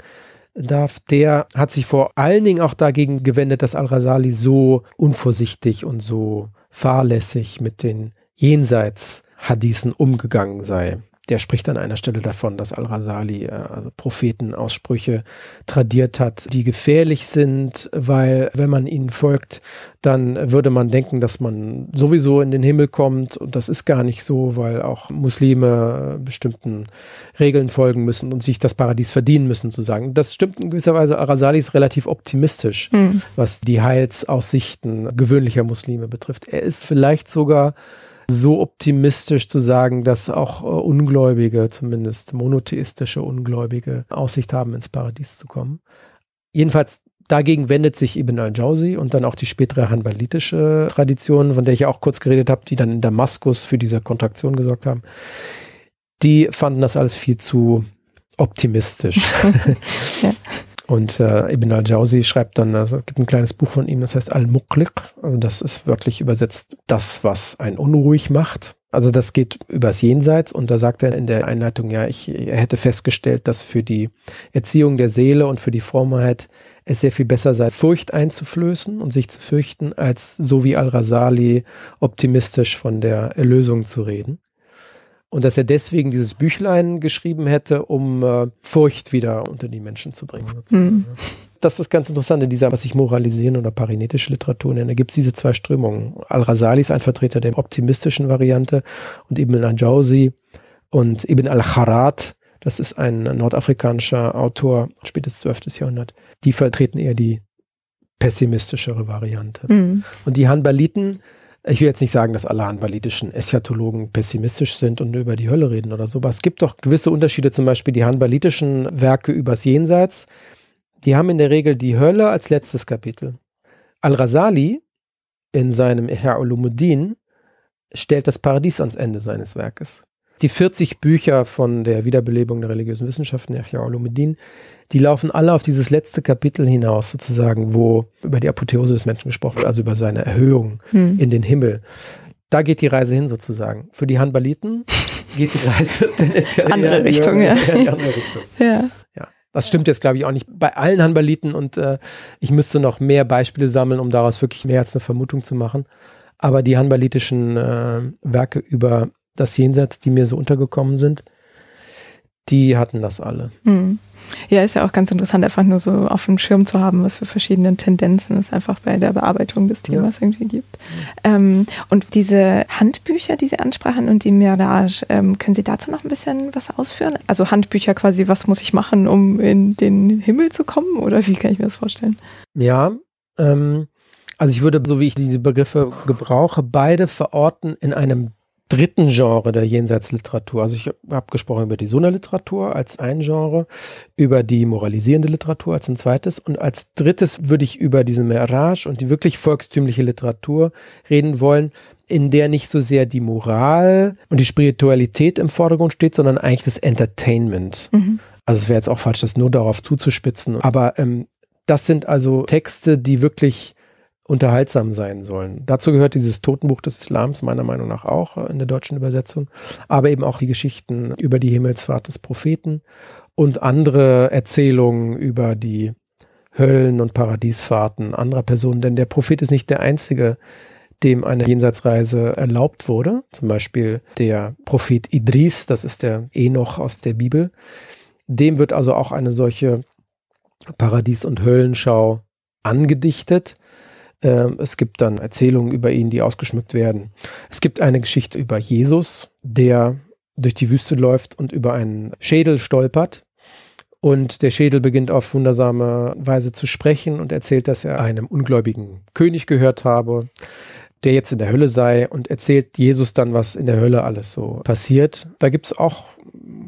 darf, der hat sich vor allen Dingen auch dagegen gewendet, dass al-Rasali so unvorsichtig und so fahrlässig mit den Jenseits-Hadithen umgegangen sei der spricht an einer Stelle davon, dass Al-Rasali äh, also Prophetenaussprüche tradiert hat, die gefährlich sind, weil wenn man ihnen folgt, dann würde man denken, dass man sowieso in den Himmel kommt und das ist gar nicht so, weil auch Muslime bestimmten Regeln folgen müssen und sich das Paradies verdienen müssen, zu sagen. Das stimmt in gewisser Weise. Al-Rasali ist relativ optimistisch, mhm. was die Heilsaussichten gewöhnlicher Muslime betrifft. Er ist vielleicht sogar so optimistisch zu sagen, dass auch äh, Ungläubige, zumindest monotheistische Ungläubige, Aussicht haben, ins Paradies zu kommen. Jedenfalls dagegen wendet sich Ibn al-Jawzi und dann auch die spätere hanbalitische Tradition, von der ich auch kurz geredet habe, die dann in Damaskus für diese Kontraktion gesorgt haben. Die fanden das alles viel zu optimistisch. ja. Und äh, Ibn al-Jawzi schreibt dann, also gibt ein kleines Buch von ihm, das heißt Al-Muqliq. Also das ist wörtlich übersetzt das, was einen unruhig macht. Also das geht übers Jenseits und da sagt er in der Einleitung, ja, ich er hätte festgestellt, dass für die Erziehung der Seele und für die Frommheit es sehr viel besser sei, Furcht einzuflößen und sich zu fürchten, als so wie Al-Rasali optimistisch von der Erlösung zu reden und dass er deswegen dieses Büchlein geschrieben hätte, um äh, Furcht wieder unter die Menschen zu bringen. Mhm. Das ist ganz interessant in dieser, was ich moralisieren oder parinetische Literatur nenne, gibt es diese zwei Strömungen. Al-Rasali ist ein Vertreter der optimistischen Variante und Ibn al-Jawzi und Ibn al-Kharat, das ist ein nordafrikanischer Autor, spätes 12. Jahrhundert, die vertreten eher die pessimistischere Variante. Mhm. Und die Hanbaliten, ich will jetzt nicht sagen, dass alle hanbalitischen Eschatologen pessimistisch sind und über die Hölle reden oder so, aber es gibt doch gewisse Unterschiede, zum Beispiel die hanbalitischen Werke übers Jenseits, die haben in der Regel die Hölle als letztes Kapitel. Al-Rasali in seinem Ihya Ulumuddin stellt das Paradies ans Ende seines Werkes die 40 Bücher von der Wiederbelebung der religiösen Wissenschaften, Yahya Ulumuddin, die laufen alle auf dieses letzte Kapitel hinaus, sozusagen, wo über die Apotheose des Menschen gesprochen wird, also über seine Erhöhung hm. in den Himmel. Da geht die Reise hin, sozusagen. Für die Hanbaliten geht die Reise tendenziell andere eher, Richtung, ja. andere Richtung. ja. ja. Das stimmt jetzt, glaube ich, auch nicht bei allen Hanbaliten und äh, ich müsste noch mehr Beispiele sammeln, um daraus wirklich mehr als eine Vermutung zu machen. Aber die hanbalitischen äh, Werke über das Jenseits, die mir so untergekommen sind, die hatten das alle. Mhm. Ja, ist ja auch ganz interessant, einfach nur so auf dem Schirm zu haben, was für verschiedene Tendenzen es einfach bei der Bearbeitung des Themas ja. irgendwie gibt. Ähm, und diese Handbücher, die Sie ansprachen und die Mirage, ähm, können Sie dazu noch ein bisschen was ausführen? Also Handbücher quasi, was muss ich machen, um in den Himmel zu kommen? Oder wie kann ich mir das vorstellen? Ja, ähm, also ich würde, so wie ich diese Begriffe gebrauche, beide verorten in einem dritten Genre der Jenseitsliteratur. Also ich habe gesprochen über die Sunna-Literatur als ein Genre, über die moralisierende Literatur als ein zweites und als drittes würde ich über diese Mirage und die wirklich volkstümliche Literatur reden wollen, in der nicht so sehr die Moral und die Spiritualität im Vordergrund steht, sondern eigentlich das Entertainment. Mhm. Also es wäre jetzt auch falsch, das nur darauf zuzuspitzen. Aber ähm, das sind also Texte, die wirklich unterhaltsam sein sollen. Dazu gehört dieses Totenbuch des Islams meiner Meinung nach auch in der deutschen Übersetzung, aber eben auch die Geschichten über die Himmelsfahrt des Propheten und andere Erzählungen über die Höllen- und Paradiesfahrten anderer Personen, denn der Prophet ist nicht der einzige, dem eine Jenseitsreise erlaubt wurde. Zum Beispiel der Prophet Idris, das ist der Enoch aus der Bibel. Dem wird also auch eine solche Paradies- und Höllenschau angedichtet. Ähm, es gibt dann Erzählungen über ihn, die ausgeschmückt werden. Es gibt eine Geschichte über Jesus, der durch die Wüste läuft und über einen Schädel stolpert. Und der Schädel beginnt auf wundersame Weise zu sprechen und erzählt, dass er einem ungläubigen König gehört habe, der jetzt in der Hölle sei und erzählt Jesus dann, was in der Hölle alles so passiert. Da gibt es auch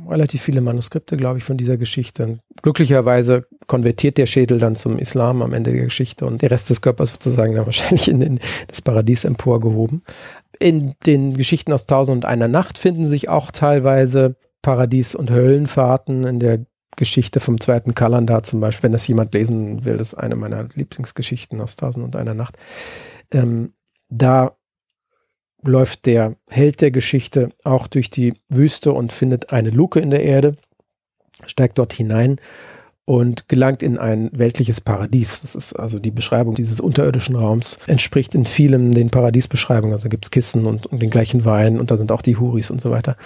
relativ viele Manuskripte, glaube ich, von dieser Geschichte. Glücklicherweise konvertiert der Schädel dann zum Islam am Ende der Geschichte und der Rest des Körpers sozusagen dann wahrscheinlich in den, das Paradies emporgehoben. In den Geschichten aus Tausend und einer Nacht finden sich auch teilweise Paradies- und Höllenfahrten. In der Geschichte vom zweiten Kalender zum Beispiel, wenn das jemand lesen will, das ist eine meiner Lieblingsgeschichten aus Tausend und einer Nacht. Ähm, da läuft der Held der Geschichte auch durch die Wüste und findet eine Luke in der Erde, steigt dort hinein und gelangt in ein weltliches Paradies. Das ist also die Beschreibung dieses unterirdischen Raums, entspricht in vielem den Paradiesbeschreibungen. Also gibt es Kissen und, und, den gleichen Wein und da sind auch die Huris und so weiter.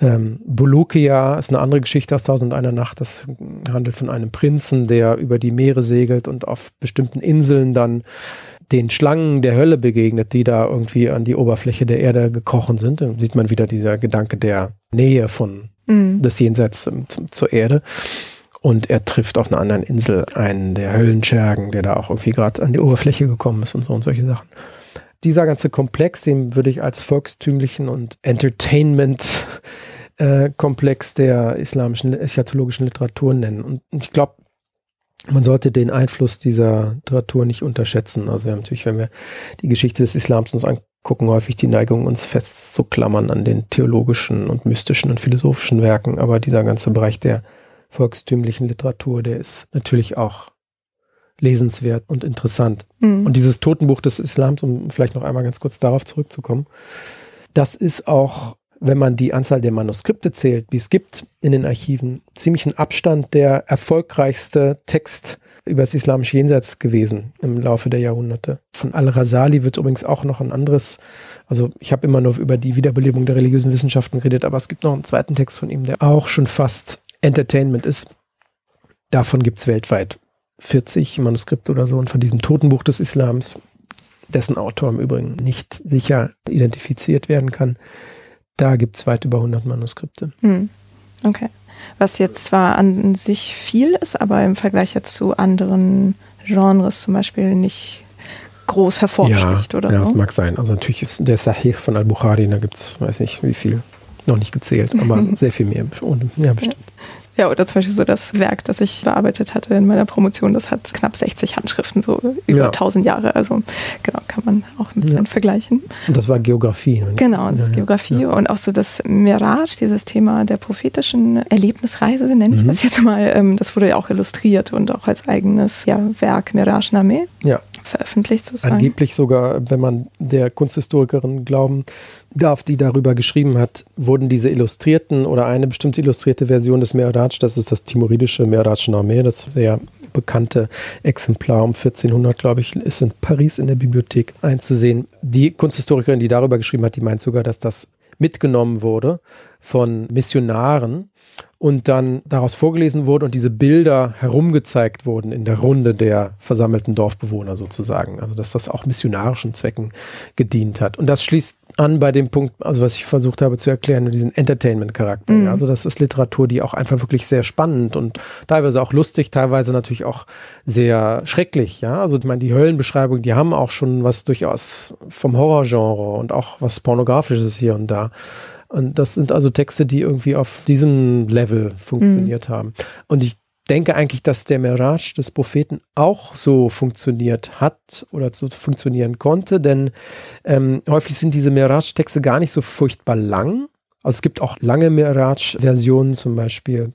Ähm, Bulukia ist eine andere Geschichte aus Tausend einer Nacht. Das handelt von einem Prinzen, der über die Meere segelt und auf bestimmten Inseln dann den Schlangen der Hölle begegnet, die da irgendwie an die Oberfläche der Erde gekrochen sind. Dann sieht man wieder dieser Gedanke der Nähe von mhm. des Jenseits zum, zum, zur Erde. Und er trifft auf einer anderen Insel einen der Höllenschergen, der da auch irgendwie gerade an die Oberfläche gekommen ist und so und solche Sachen. Dieser ganze Komplex, den würde ich als volkstümlichen und Entertainment-Komplex äh, der islamischen eschatologischen Literatur nennen. Und ich glaube, man sollte den Einfluss dieser Literatur nicht unterschätzen. Also wir haben natürlich, wenn wir die Geschichte des Islams uns angucken, häufig die Neigung, uns festzuklammern an den theologischen und mystischen und philosophischen Werken. Aber dieser ganze Bereich der volkstümlichen Literatur, der ist natürlich auch lesenswert und interessant. Mhm. Und dieses Totenbuch des Islams, um vielleicht noch einmal ganz kurz darauf zurückzukommen, das ist auch, wenn man die Anzahl der Manuskripte zählt, wie es gibt in den Archiven, ziemlich ein Abstand der erfolgreichste Text über das islamische Jenseits gewesen im Laufe der Jahrhunderte. Von Al-Rasali wird übrigens auch noch ein anderes, also ich habe immer nur über die Wiederbelebung der religiösen Wissenschaften geredet, aber es gibt noch einen zweiten Text von ihm, der auch schon fast Entertainment ist. Davon gibt es weltweit 40 Manuskripte oder so. Und von diesem Totenbuch des Islams, dessen Autor im Übrigen nicht sicher identifiziert werden kann, da gibt es weit über 100 Manuskripte. Hm. Okay. Was jetzt zwar an sich viel ist, aber im Vergleich jetzt zu anderen Genres zum Beispiel nicht groß hervorsticht, ja, oder? Ja, so? das mag sein. Also natürlich ist der Sahih von Al-Bukhari, da gibt es, weiß nicht wie viel, noch nicht gezählt, aber sehr viel mehr. Ja, bestimmt. Ja, oder zum Beispiel so das Werk, das ich bearbeitet hatte in meiner Promotion, das hat knapp 60 Handschriften, so über ja. 1000 Jahre. Also genau, kann man auch ein bisschen ja. vergleichen. Und das war Geografie. Ne? Genau, das ja, ist Geografie und auch so das Mirage, dieses Thema der prophetischen Erlebnisreise, nenne ich mhm. das jetzt mal. Ähm, das wurde ja auch illustriert und auch als eigenes Werk Mirage Name. Ja veröffentlicht sozusagen. Angeblich sogar, wenn man der Kunsthistorikerin glauben darf, die darüber geschrieben hat, wurden diese illustrierten oder eine bestimmte illustrierte Version des Mehraj, das ist das timoridische Mehraj Name, das sehr bekannte Exemplar um 1400, glaube ich, ist in Paris in der Bibliothek einzusehen. Die Kunsthistorikerin, die darüber geschrieben hat, die meint sogar, dass das mitgenommen wurde von Missionaren und dann daraus vorgelesen wurde und diese Bilder herumgezeigt wurden in der Runde der versammelten Dorfbewohner sozusagen. Also dass das auch missionarischen Zwecken gedient hat. Und das schließt an bei dem Punkt, also was ich versucht habe zu erklären, diesen Entertainment-Charakter. Mhm. Ja. Also das ist Literatur, die auch einfach wirklich sehr spannend und teilweise auch lustig, teilweise natürlich auch sehr schrecklich. Ja, also ich meine, die Höllenbeschreibungen, die haben auch schon was durchaus vom Horrorgenre und auch was Pornografisches hier und da. Und das sind also Texte, die irgendwie auf diesem Level funktioniert mhm. haben. Und ich denke eigentlich, dass der Mirage des Propheten auch so funktioniert hat oder so funktionieren konnte, denn ähm, häufig sind diese Mirage-Texte gar nicht so furchtbar lang. Also es gibt auch lange Mirage-Versionen, zum Beispiel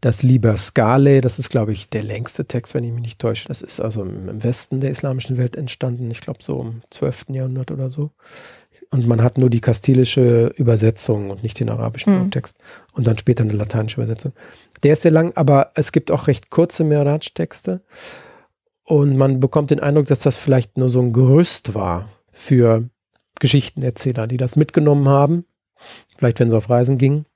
das Liber Scale, das ist, glaube ich, der längste Text, wenn ich mich nicht täusche. Das ist also im Westen der islamischen Welt entstanden, ich glaube so im 12. Jahrhundert oder so. Und man hat nur die kastilische Übersetzung und nicht den arabischen mhm. Text. Und dann später eine lateinische Übersetzung. Der ist sehr lang, aber es gibt auch recht kurze Miraj-Texte. Und man bekommt den Eindruck, dass das vielleicht nur so ein Gerüst war für Geschichtenerzähler, die das mitgenommen haben. Vielleicht, wenn sie auf Reisen gingen.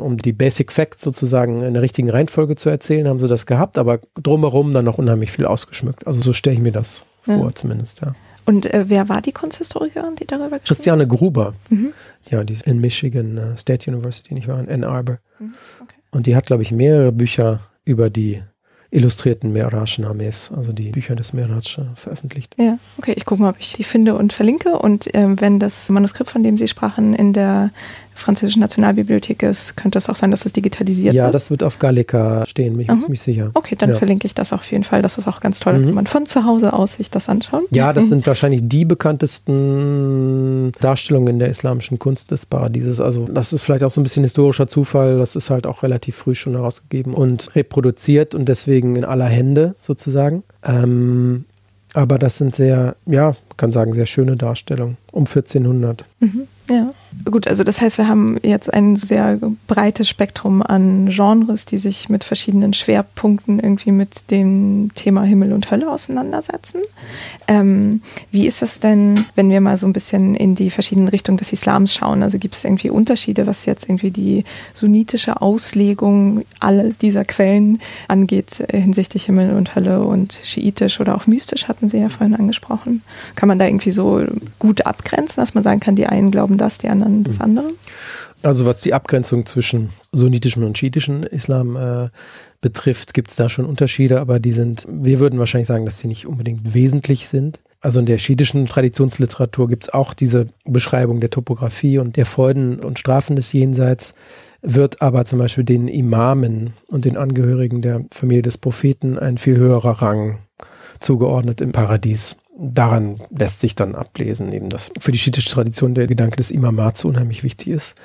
Um die Basic Facts sozusagen in der richtigen Reihenfolge zu erzählen, haben sie das gehabt, aber drumherum dann noch unheimlich viel ausgeschmückt. Also so stelle ich mir das ja. vor, zumindest, ja. Und äh, wer war die Kunsthistorikerin, die darüber geschrieben hat? Christiane Gruber. Mhm. Ja, die ist in Michigan uh, State University, nicht wahr? In Ann Arbor. Mhm. Okay. Und die hat, glaube ich, mehrere Bücher über die illustrierten Miraj-Names, also die Bücher des Miraj äh, veröffentlicht. Ja, okay, ich gucke mal, ob ich die finde und verlinke. Und ähm, wenn das Manuskript, von dem Sie sprachen, in der französischen Nationalbibliothek ist, könnte es auch sein, dass es digitalisiert ja, ist. Ja, das wird auf Gallica stehen, bin ich mir ziemlich sicher. Okay, dann ja. verlinke ich das auf jeden Fall. Das ist auch ganz toll, mhm. wenn man von zu Hause aus sich das anschaut. Ja, das mhm. sind wahrscheinlich die bekanntesten Darstellungen der islamischen Kunst des Paradieses. Also das ist vielleicht auch so ein bisschen historischer Zufall. Das ist halt auch relativ früh schon herausgegeben und reproduziert und deswegen in aller Hände sozusagen. Ähm, aber das sind sehr, ja, kann sagen, sehr schöne Darstellungen um 1400. Mhm. Ja, gut, also das heißt, wir haben jetzt ein sehr breites Spektrum an Genres, die sich mit verschiedenen Schwerpunkten irgendwie mit dem Thema Himmel und Hölle auseinandersetzen. Ähm, wie ist das denn, wenn wir mal so ein bisschen in die verschiedenen Richtungen des Islams schauen? Also gibt es irgendwie Unterschiede, was jetzt irgendwie die sunnitische Auslegung all dieser Quellen angeht, äh, hinsichtlich Himmel und Hölle und schiitisch oder auch mystisch, hatten Sie ja vorhin angesprochen. Kann man da irgendwie so gut abgrenzen, dass man sagen kann, die einen glauben das, die anderen das hm. andere? Also was die Abgrenzung zwischen sunnitischem und schiitischem Islam äh, betrifft, gibt es da schon Unterschiede, aber die sind, wir würden wahrscheinlich sagen, dass sie nicht unbedingt wesentlich sind. Also in der schiitischen Traditionsliteratur gibt es auch diese Beschreibung der Topografie und der Freuden und Strafen des Jenseits, wird aber zum Beispiel den Imamen und den Angehörigen der Familie des Propheten ein viel höherer Rang zugeordnet im Paradies daran lässt sich dann ablesen, eben dass für die schiitische Tradition der Gedanke des Imamats unheimlich wichtig ist.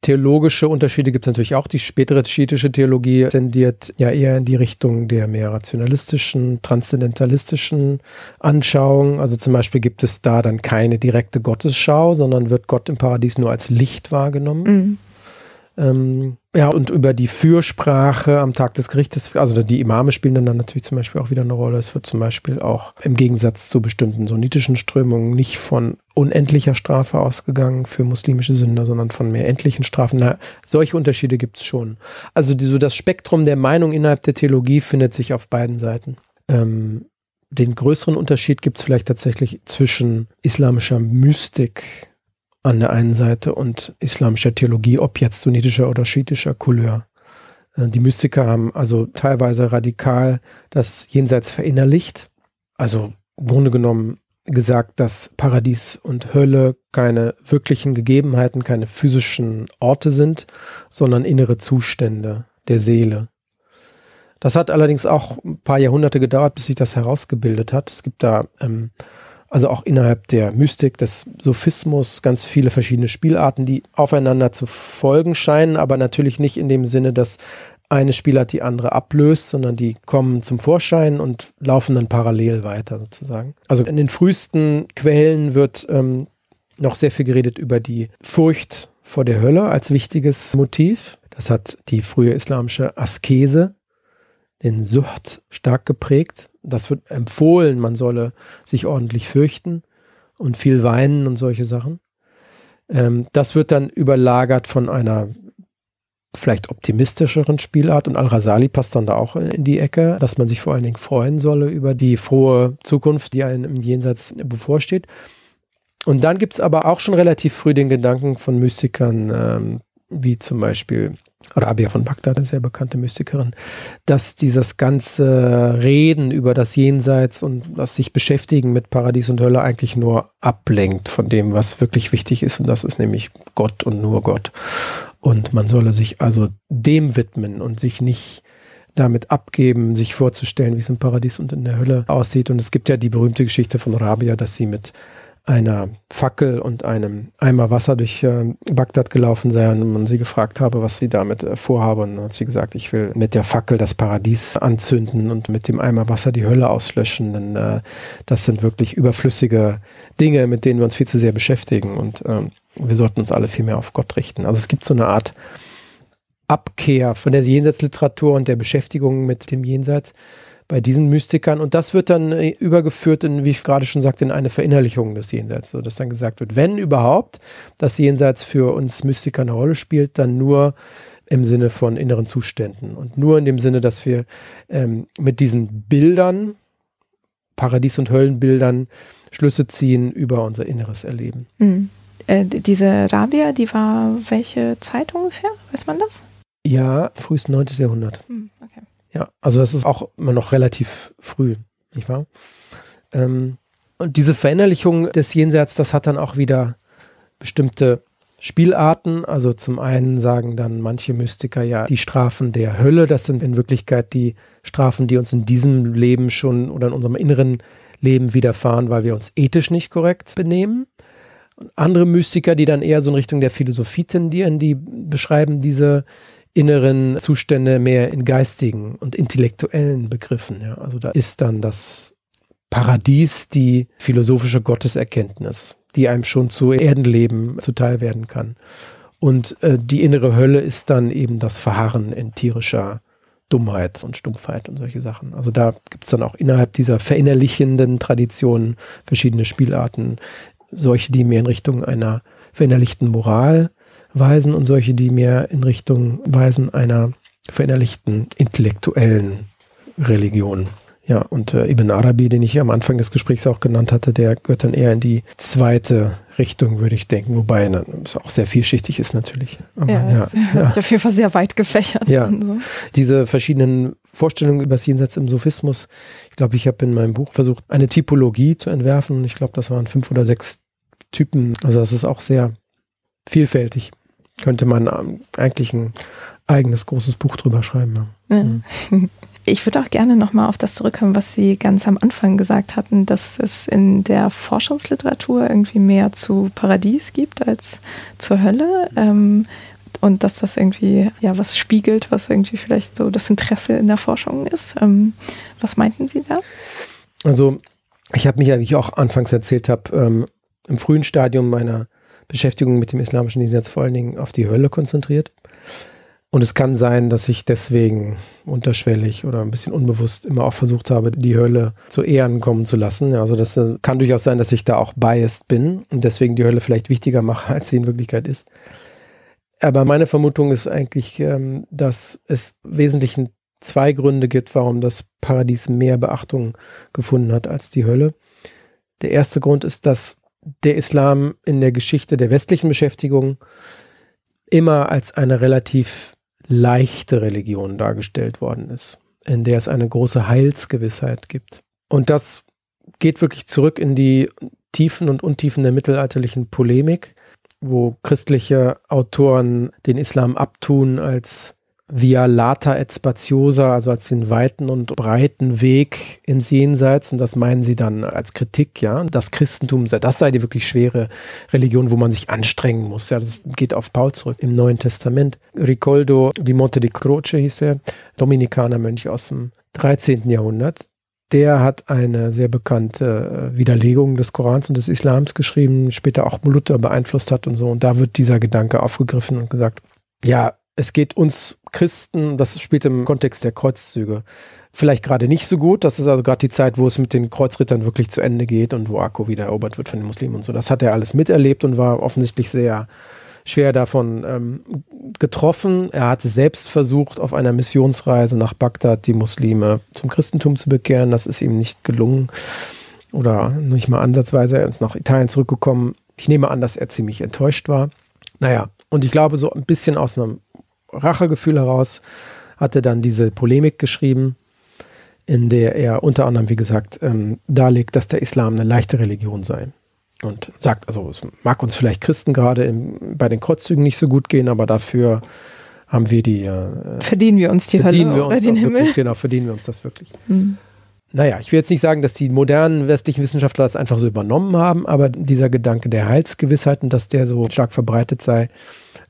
Theologische Unterschiede gibt es natürlich auch. Die spätere schiitische Theologie tendiert ja eher in die Richtung der mehr rationalistischen, transzendentalistischen Anschauung. Also zum Beispiel gibt es da dann keine direkte Gottesschau, sondern wird Gott im Paradies nur als Licht wahrgenommen. Mhm. Ähm, ja, und über die Fürsprache am Tag des Gerichtes, also die Imame spielen dann, natürlich zum Beispiel auch wieder eine Rolle. Es wird zum Beispiel auch im Gegensatz zu bestimmten sunnitischen Strömungen nicht von unendlicher Strafe ausgegangen für muslimische Sünder, sondern von mehr endlichen Strafen. Na, solche Unterschiede gibt es schon. Also die, so das Spektrum der Meinung innerhalb der Theologie findet sich auf beiden Seiten. Ähm, den größeren Unterschied gibt es vielleicht tatsächlich zwischen islamischer Mystik an der einen Seite und islamischer Theologie, ob jetzt sunnitischer oder schiitischer Couleur. Äh, die Mystiker haben also teilweise radikal das Jenseits verinnerlicht. Also im Grunde genommen gesagt, dass Paradies und Hölle keine wirklichen Gegebenheiten, keine physischen Orte sind, sondern innere Zustände der Seele. Das hat allerdings auch ein paar Jahrhunderte gedauert, bis sich das herausgebildet hat. Es gibt da ähm, also auch innerhalb der Mystik, des Sophismus, ganz viele verschiedene Spielarten, die aufeinander zu folgen scheinen, aber natürlich nicht in dem Sinne, dass eine Spielart die andere ablöst, sondern die kommen zum Vorschein und laufen dann parallel weiter sozusagen. Also in den frühesten Quellen wird ähm, noch sehr viel geredet über die Furcht vor der Hölle als wichtiges Motiv. Das hat die frühe islamische Askese, den Sucht, stark geprägt das wird empfohlen, man solle sich ordentlich fürchten und viel weinen und solche Sachen. Ähm, das wird dann überlagert von einer vielleicht optimistischeren Spielart und Al-Rasali passt dann da auch in die Ecke, dass man sich vor allen Dingen freuen solle über die frohe Zukunft, die einem im Jenseits bevorsteht. Und dann gibt es aber auch schon relativ früh den Gedanken von Mystikern, ähm, wie zum Beispiel Rabia von Bagdad, eine sehr bekannte Mystikerin, dass dieses ganze Reden über das Jenseits und das sich beschäftigen mit Paradies und Hölle eigentlich nur ablenkt von dem, was wirklich wichtig ist. Und das ist nämlich Gott und nur Gott. Und man solle sich also dem widmen und sich nicht damit abgeben, sich vorzustellen, wie es im Paradies und in der Hölle aussieht. Und es gibt ja die berühmte Geschichte von Rabia, dass sie mit einer Fackel und einem Eimer Wasser durch äh, Bagdad gelaufen sei und man sie gefragt habe, was sie damit äh, vorhabe. Und dann hat sie gesagt, ich will mit der Fackel das Paradies anzünden und mit dem Eimer Wasser die Hölle auslöschen. Denn äh, das sind wirklich überflüssige Dinge, mit denen wir uns viel zu sehr beschäftigen. Und ähm, wir sollten uns alle viel mehr auf Gott richten. Also es gibt so eine Art Abkehr von der Jenseitsliteratur und der Beschäftigung mit dem Jenseits bei diesen Mystikern. Und das wird dann äh, übergeführt in, wie ich gerade schon sagte, in eine Verinnerlichung des Jenseits, so dass dann gesagt wird, wenn überhaupt das Jenseits für uns Mystiker eine Rolle spielt, dann nur im Sinne von inneren Zuständen und nur in dem Sinne, dass wir ähm, mit diesen Bildern, Paradies- und Höllenbildern, Schlüsse ziehen über unser inneres Erleben. Mhm. Äh, diese Rabia, die war welche Zeit ungefähr? Weiß man das? Ja, frühes 9. Jahrhundert. Mhm, okay. Ja, also das ist auch immer noch relativ früh, nicht wahr? Ähm, und diese Verinnerlichung des Jenseits, das hat dann auch wieder bestimmte Spielarten. Also zum einen sagen dann manche Mystiker ja, die Strafen der Hölle, das sind in Wirklichkeit die Strafen, die uns in diesem Leben schon oder in unserem inneren Leben widerfahren, weil wir uns ethisch nicht korrekt benehmen. Und andere Mystiker, die dann eher so in Richtung der Philosophie tendieren, die beschreiben diese inneren Zustände mehr in geistigen und intellektuellen Begriffen. Ja. Also da ist dann das Paradies die philosophische Gotteserkenntnis, die einem schon zu Erdenleben zuteil werden kann. Und äh, die innere Hölle ist dann eben das Verharren in tierischer Dummheit und Stumpfheit und solche Sachen. Also da gibt es dann auch innerhalb dieser verinnerlichenden Traditionen verschiedene Spielarten. Solche, die mehr in Richtung einer verinnerlichten Moral weisen und solche, die mehr in Richtung weisen einer verinnerlichten intellektuellen Religion. Ja, und äh, Ibn Arabi, den ich am Anfang des Gesprächs auch genannt hatte, der gehört dann eher in die zweite Richtung, würde ich denken, wobei ne, es auch sehr vielschichtig ist natürlich. Aber, ja, ja, ja. auf jeden Fall sehr weit gefächert. Ja, so. diese verschiedenen Vorstellungen über das Jenseits im Sophismus, ich glaube, ich habe in meinem Buch versucht, eine Typologie zu entwerfen und ich glaube, das waren fünf oder sechs Typen. Also das ist auch sehr vielfältig. Könnte man ähm, eigentlich ein eigenes großes Buch drüber schreiben. Ja. Mhm. Ich würde auch gerne nochmal auf das zurückkommen, was Sie ganz am Anfang gesagt hatten, dass es in der Forschungsliteratur irgendwie mehr zu Paradies gibt als zur Hölle. Ähm, und dass das irgendwie ja was spiegelt, was irgendwie vielleicht so das Interesse in der Forschung ist. Ähm, was meinten Sie da? Also ich habe mich, wie ich auch anfangs erzählt habe, ähm, im frühen Stadium meiner Beschäftigung mit dem islamischen Gesetz vor allen Dingen auf die Hölle konzentriert. Und es kann sein, dass ich deswegen unterschwellig oder ein bisschen unbewusst immer auch versucht habe, die Hölle zu Ehren kommen zu lassen. Also das äh, kann durchaus sein, dass ich da auch biased bin und deswegen die Hölle vielleicht wichtiger mache, als sie in Wirklichkeit ist. Aber meine Vermutung ist eigentlich, ähm, dass es wesentlichen zwei Gründe gibt, warum das Paradies mehr Beachtung gefunden hat als die Hölle. Der erste Grund ist, dass der Islam in der Geschichte der westlichen Beschäftigung immer als eine relativ leichte Religion dargestellt worden ist, in der es eine große Heilsgewissheit gibt. Und das geht wirklich zurück in die Tiefen und Untiefen der mittelalterlichen Polemik, wo christliche Autoren den Islam abtun als via lata et spatiosa, also als den weiten und breiten Weg ins Jenseits. Und das meinen sie dann als Kritik, ja. Das Christentum, das sei die wirklich schwere Religion, wo man sich anstrengen muss. Ja, das geht auf Paul zurück im Neuen Testament. Ricoldo di Monte di Croce hieß er, Dominikanermönch aus dem 13. Jahrhundert. Der hat eine sehr bekannte äh, Widerlegung des Korans und des Islams geschrieben, später auch Luther beeinflusst hat und so. Und da wird dieser Gedanke aufgegriffen und gesagt, ja, es geht uns Christen, das spielt im Kontext der Kreuzzüge, vielleicht gerade nicht so gut. Das ist also gerade die Zeit, wo es mit den Kreuzrittern wirklich zu Ende geht und wo Akko wieder erobert wird von den Muslimen und so. Das hat er alles miterlebt und war offensichtlich sehr schwer davon ähm, getroffen. Er hat selbst versucht, auf einer Missionsreise nach Bagdad die Muslime zum Christentum zu bekehren. Das ist ihm nicht gelungen oder nicht mal ansatzweise. Er ist nach Italien zurückgekommen. Ich nehme an, dass er ziemlich enttäuscht war. Naja, und ich glaube, so ein bisschen aus einem Rachegefühl heraus hat er dann diese Polemik geschrieben, in der er unter anderem, wie gesagt, ähm, darlegt, dass der Islam eine leichte Religion sei. Und sagt, also es mag uns vielleicht Christen gerade im, bei den Kreuzzügen nicht so gut gehen, aber dafür haben wir die. Äh, verdienen wir uns die Hölle wir uns oder den Himmel? Wirklich, genau, verdienen wir uns das wirklich. Mhm. Naja, ich will jetzt nicht sagen, dass die modernen westlichen Wissenschaftler das einfach so übernommen haben, aber dieser Gedanke der Heilsgewissheit und dass der so stark verbreitet sei,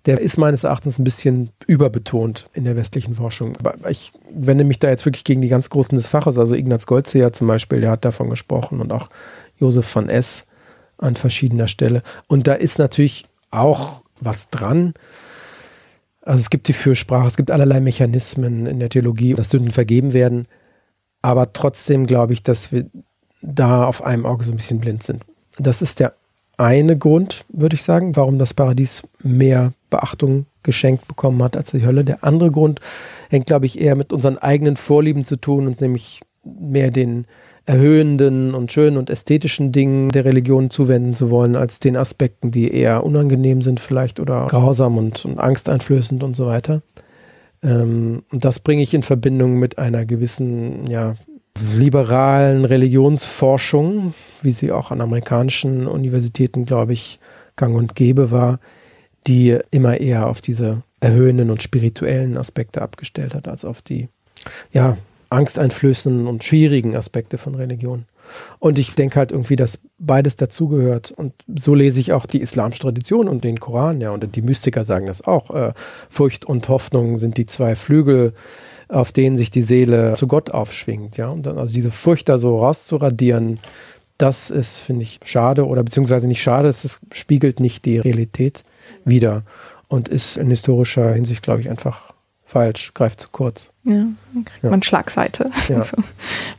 der ist meines Erachtens ein bisschen überbetont in der westlichen Forschung. Aber ich wende mich da jetzt wirklich gegen die ganz Großen des Faches. Also Ignaz Goldziher zum Beispiel, der hat davon gesprochen und auch Josef von S. an verschiedener Stelle. Und da ist natürlich auch was dran. Also es gibt die Fürsprache, es gibt allerlei Mechanismen in der Theologie, dass Sünden vergeben werden. Aber trotzdem glaube ich, dass wir da auf einem Auge so ein bisschen blind sind. Das ist der eine Grund, würde ich sagen, warum das Paradies mehr Beachtung geschenkt bekommen hat als die Hölle. Der andere Grund hängt, glaube ich, eher mit unseren eigenen Vorlieben zu tun, uns nämlich mehr den erhöhenden und schönen und ästhetischen Dingen der Religion zuwenden zu wollen, als den Aspekten, die eher unangenehm sind vielleicht oder grausam und, und angsteinflößend und so weiter. Ähm, und das bringe ich in Verbindung mit einer gewissen, ja, liberalen Religionsforschung, wie sie auch an amerikanischen Universitäten, glaube ich, gang und gäbe war, die immer eher auf diese erhöhenden und spirituellen Aspekte abgestellt hat, als auf die ja, angsteinflößenden und schwierigen Aspekte von Religion. Und ich denke halt irgendwie, dass beides dazugehört. Und so lese ich auch die islamische Tradition und den Koran, ja, und die Mystiker sagen das auch. Äh, Furcht und Hoffnung sind die zwei Flügel, auf denen sich die Seele zu Gott aufschwingt, ja. Und dann, also diese Furcht da so rauszuradieren, das ist, finde ich, schade oder beziehungsweise nicht schade, es spiegelt nicht die Realität wider und ist in historischer Hinsicht, glaube ich, einfach falsch, greift zu kurz. Ja, dann kriegt ja. man Schlagseite. Ja, so.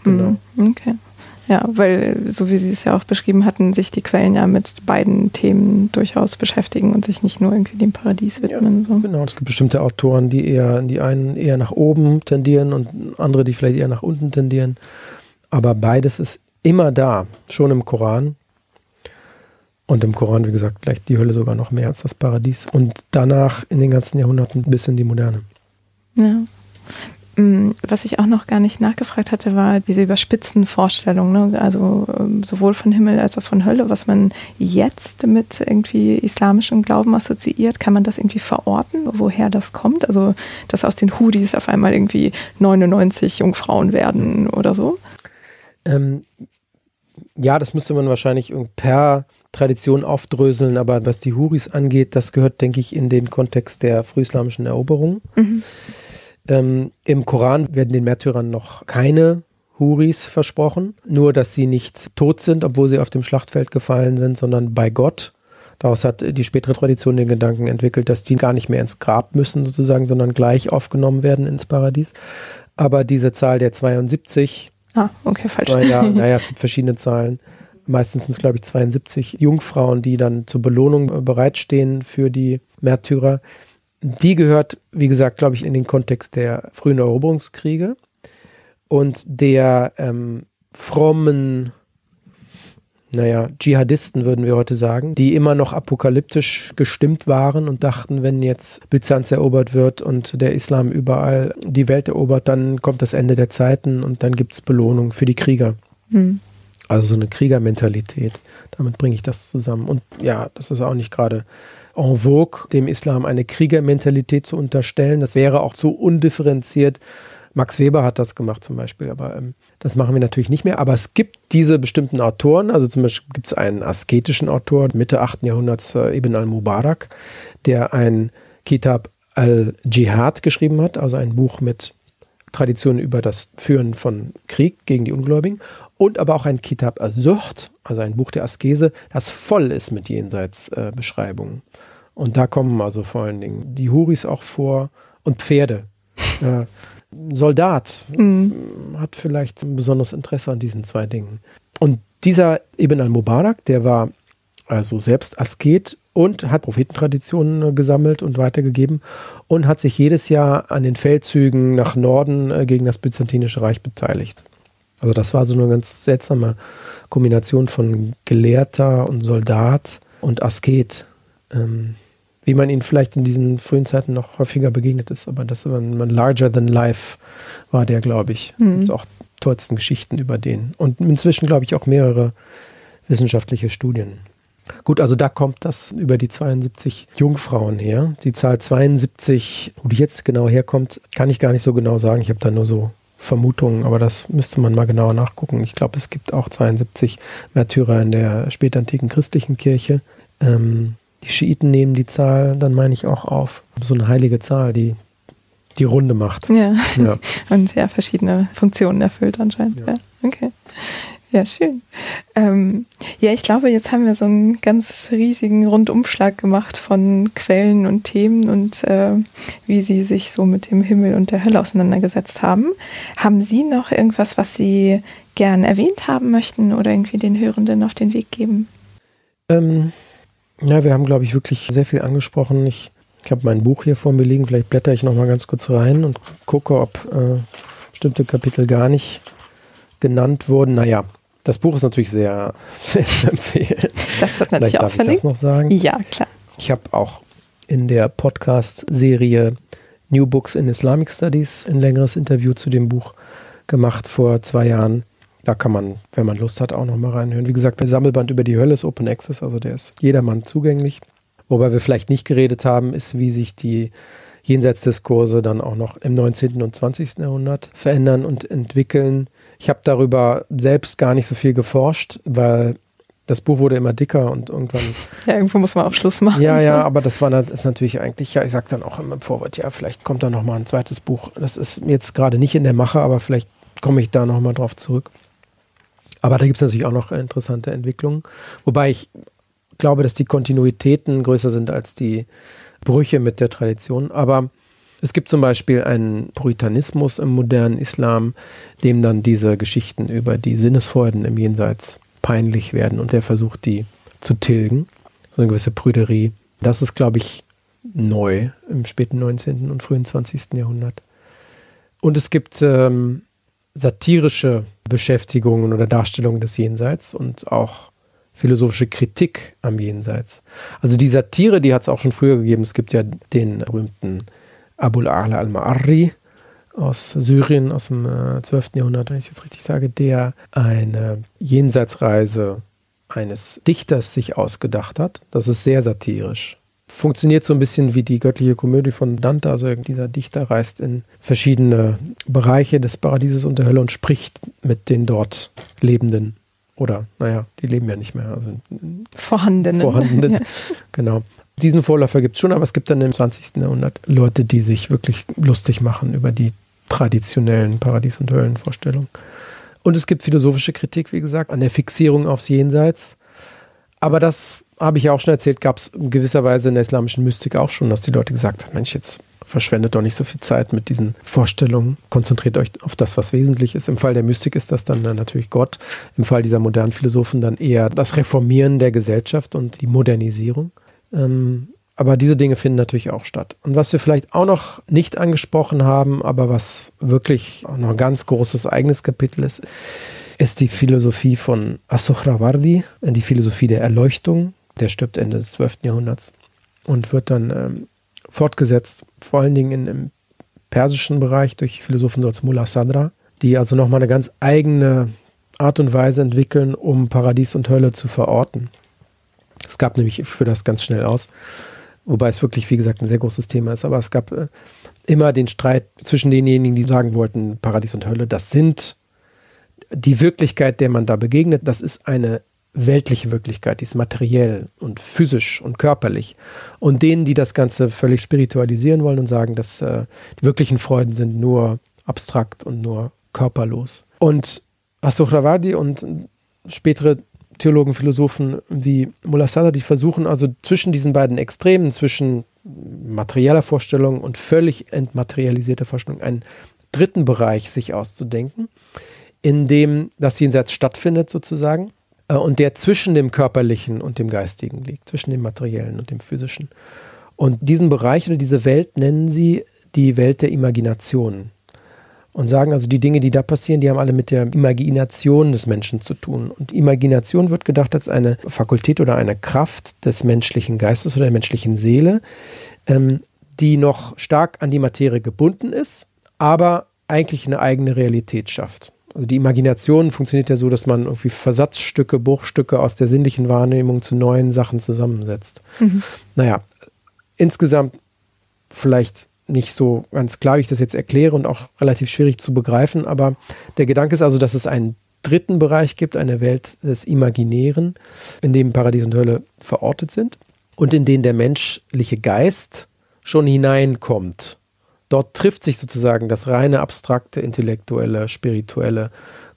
genau. Hm, okay. Ja, weil, so wie Sie es ja auch beschrieben hatten, sich die Quellen ja mit beiden Themen durchaus beschäftigen und sich nicht nur irgendwie dem Paradies widmen. Ja, so. Genau, es gibt bestimmte Autoren, die eher, die einen eher nach oben tendieren und andere, die vielleicht eher nach unten tendieren. Aber beides ist immer da, schon im Koran. Und im Koran, wie gesagt, vielleicht die Hölle sogar noch mehr als das Paradies. Und danach in den ganzen Jahrhunderten bis in die Moderne. Ja. Mm, was ich auch noch gar nicht nachgefragt hatte, war diese überspitzten Vorstellungen, ne? also ähm, sowohl von Himmel als auch von Hölle, was man jetzt mit irgendwie islamischem Glauben assoziiert. Kann man das irgendwie verorten, woher das kommt? Also, dass aus den Hudis auf einmal irgendwie 99 Jungfrauen werden oder so? Ähm, ja, das müsste man wahrscheinlich per Tradition aufdröseln, aber was die Huris angeht, das gehört, denke ich, in den Kontext der frühislamischen Eroberung. Mhm. Ähm, Im Koran werden den Märtyrern noch keine Huris versprochen, nur dass sie nicht tot sind, obwohl sie auf dem Schlachtfeld gefallen sind, sondern bei Gott. Daraus hat die spätere Tradition den Gedanken entwickelt, dass die gar nicht mehr ins Grab müssen sozusagen, sondern gleich aufgenommen werden ins Paradies. Aber diese Zahl der 72, ah, okay, falsch. Zwei, ja, naja, es gibt verschiedene Zahlen. Meistens sind es, glaube ich, 72 Jungfrauen, die dann zur Belohnung bereitstehen für die Märtyrer die gehört, wie gesagt, glaube ich, in den Kontext der frühen Eroberungskriege und der ähm, frommen, naja, Dschihadisten würden wir heute sagen, die immer noch apokalyptisch gestimmt waren und dachten, wenn jetzt Byzanz erobert wird und der Islam überall die Welt erobert, dann kommt das Ende der Zeiten und dann gibt es Belohnung für die Krieger. Mhm. Also so eine Kriegermentalität. Damit bringe ich das zusammen. Und ja, das ist auch nicht gerade en vogue, dem Islam eine Kriegermentalität zu unterstellen. Das wäre auch zu undifferenziert. Max Weber hat das gemacht zum Beispiel, aber ähm, das machen wir natürlich nicht mehr. Aber es gibt diese bestimmten Autoren, also zum Beispiel gibt es einen asketischen Autor, Mitte 8. Jahrhunderts, äh, Ibn al-Mubarak, der ein Kitab al-Jihad geschrieben hat, also ein Buch mit Traditionen über das Führen von Krieg gegen die Ungläubigen und aber auch ein Kitab as-Sucht, also ein Buch der Askese, das voll ist mit Jenseitsbeschreibungen. Äh, und da kommen also vor allen Dingen die Huris auch vor und Pferde. äh, Soldat mhm. hat vielleicht ein besonderes Interesse an diesen zwei Dingen. Und dieser Ibn al-Mubarak, der war also selbst Asket und hat Prophetentraditionen äh, gesammelt und weitergegeben und hat sich jedes Jahr an den Feldzügen nach Norden äh, gegen das Byzantinische Reich beteiligt. Also das war so eine ganz seltsame Kombination von Gelehrter und Soldat und Asket, ähm, wie man ihnen vielleicht in diesen frühen Zeiten noch häufiger begegnet ist. Aber das war man larger than life war der, glaube ich. Mhm. Gibt auch tollsten Geschichten über den. Und inzwischen, glaube ich, auch mehrere wissenschaftliche Studien. Gut, also da kommt das über die 72 Jungfrauen her. Die Zahl 72, wo die jetzt genau herkommt, kann ich gar nicht so genau sagen. Ich habe da nur so Vermutungen, aber das müsste man mal genauer nachgucken. Ich glaube, es gibt auch 72 Märtyrer in der spätantiken christlichen Kirche. Ähm, die Schiiten nehmen die Zahl, dann meine ich auch auf. So eine heilige Zahl, die die Runde macht. Ja. ja. Und ja, verschiedene Funktionen erfüllt anscheinend. Ja. ja. Okay. Ja, schön. Ähm, ja, ich glaube, jetzt haben wir so einen ganz riesigen Rundumschlag gemacht von Quellen und Themen und äh, wie Sie sich so mit dem Himmel und der Hölle auseinandergesetzt haben. Haben Sie noch irgendwas, was Sie gern erwähnt haben möchten oder irgendwie den Hörenden auf den Weg geben? Ähm, ja, wir haben, glaube ich, wirklich sehr viel angesprochen. Ich, ich habe mein Buch hier vor mir liegen. Vielleicht blätter ich noch mal ganz kurz rein und gucke, ob äh, bestimmte Kapitel gar nicht genannt wurden. Naja, das Buch ist natürlich sehr, sehr zu empfehlen. Das wird natürlich auch verlinkt. Ich das noch sagen. Ja, klar. Ich habe auch in der Podcast-Serie New Books in Islamic Studies ein längeres Interview zu dem Buch gemacht vor zwei Jahren. Da kann man, wenn man Lust hat, auch noch mal reinhören. Wie gesagt, der Sammelband über die Hölle ist Open Access, also der ist jedermann zugänglich. Wobei wir vielleicht nicht geredet haben, ist, wie sich die Jenseitsdiskurse dann auch noch im 19. und 20. Jahrhundert verändern und entwickeln. Ich habe darüber selbst gar nicht so viel geforscht, weil das Buch wurde immer dicker und irgendwann. Ja, irgendwo muss man auch Schluss machen. Ja, ja, aber das war ist natürlich eigentlich, ja, ich sage dann auch im Vorwort, ja, vielleicht kommt da nochmal ein zweites Buch. Das ist jetzt gerade nicht in der Mache, aber vielleicht komme ich da nochmal drauf zurück. Aber da gibt es natürlich auch noch interessante Entwicklungen. Wobei ich glaube, dass die Kontinuitäten größer sind als die Brüche mit der Tradition. Aber es gibt zum Beispiel einen Puritanismus im modernen Islam, dem dann diese Geschichten über die Sinnesfreuden im Jenseits peinlich werden und der versucht, die zu tilgen. So eine gewisse Prüderie. Das ist, glaube ich, neu im späten 19. und frühen 20. Jahrhundert. Und es gibt ähm, satirische Beschäftigungen oder Darstellungen des Jenseits und auch philosophische Kritik am Jenseits. Also die Satire, die hat es auch schon früher gegeben. Es gibt ja den berühmten Abul A'la al-Ma'arri, aus Syrien aus dem äh, 12. Jahrhundert, wenn ich jetzt richtig sage, der eine Jenseitsreise eines Dichters sich ausgedacht hat. Das ist sehr satirisch. Funktioniert so ein bisschen wie die göttliche Komödie von Dante. Also dieser Dichter reist in verschiedene Bereiche des Paradieses und der Hölle und spricht mit den dort Lebenden. Oder, naja, die leben ja nicht mehr. Also vorhandenen. Vorhandenen, ja. genau. Diesen Vorläufer gibt es schon, aber es gibt dann im 20. Jahrhundert Leute, die sich wirklich lustig machen über die traditionellen Paradies- und Höllenvorstellungen. Und es gibt philosophische Kritik, wie gesagt, an der Fixierung aufs Jenseits. Aber das habe ich ja auch schon erzählt, gab es in gewisser Weise in der islamischen Mystik auch schon, dass die Leute gesagt haben, Mensch, jetzt verschwendet doch nicht so viel Zeit mit diesen Vorstellungen, konzentriert euch auf das, was wesentlich ist. Im Fall der Mystik ist das dann natürlich Gott, im Fall dieser modernen Philosophen dann eher das Reformieren der Gesellschaft und die Modernisierung. Ähm, aber diese Dinge finden natürlich auch statt. Und was wir vielleicht auch noch nicht angesprochen haben, aber was wirklich noch ein ganz großes eigenes Kapitel ist, ist die Philosophie von Asohrawardi, die Philosophie der Erleuchtung. Der stirbt Ende des 12. Jahrhunderts und wird dann ähm, fortgesetzt, vor allen Dingen in, im persischen Bereich durch Philosophen als Mullah Sadra, die also nochmal eine ganz eigene Art und Weise entwickeln, um Paradies und Hölle zu verorten. Es gab nämlich, für das ganz schnell aus, Wobei es wirklich, wie gesagt, ein sehr großes Thema ist. Aber es gab äh, immer den Streit zwischen denjenigen, die sagen wollten, Paradies und Hölle, das sind die Wirklichkeit, der man da begegnet, das ist eine weltliche Wirklichkeit, die ist materiell und physisch und körperlich. Und denen, die das Ganze völlig spiritualisieren wollen und sagen, dass äh, die wirklichen Freuden sind nur abstrakt und nur körperlos. Und Asohrawardi und spätere Theologen, Philosophen wie Mullah Sadr, die versuchen also zwischen diesen beiden Extremen, zwischen materieller Vorstellung und völlig entmaterialisierter Vorstellung, einen dritten Bereich sich auszudenken, in dem das Jenseits stattfindet sozusagen äh, und der zwischen dem Körperlichen und dem Geistigen liegt, zwischen dem Materiellen und dem Physischen. Und diesen Bereich oder diese Welt nennen sie die Welt der Imagination und sagen also, die Dinge, die da passieren, die haben alle mit der Imagination des Menschen zu tun. Und Imagination wird gedacht als eine Fakultät oder eine Kraft des menschlichen Geistes oder der menschlichen Seele, ähm, die noch stark an die Materie gebunden ist, aber eigentlich eine eigene Realität schafft. Also die Imagination funktioniert ja so, dass man irgendwie Versatzstücke, Bruchstücke aus der sinnlichen Wahrnehmung zu neuen Sachen zusammensetzt. Mhm. Naja, insgesamt vielleicht nicht so ganz klar, wie ich das jetzt erkläre und auch relativ schwierig zu begreifen. Aber der Gedanke ist also, dass es einen dritten Bereich gibt, eine Welt des Imaginären, in dem Paradies und Hölle verortet sind und in den der menschliche Geist schon hineinkommt. Dort trifft sich sozusagen das reine, abstrakte, intellektuelle, spirituelle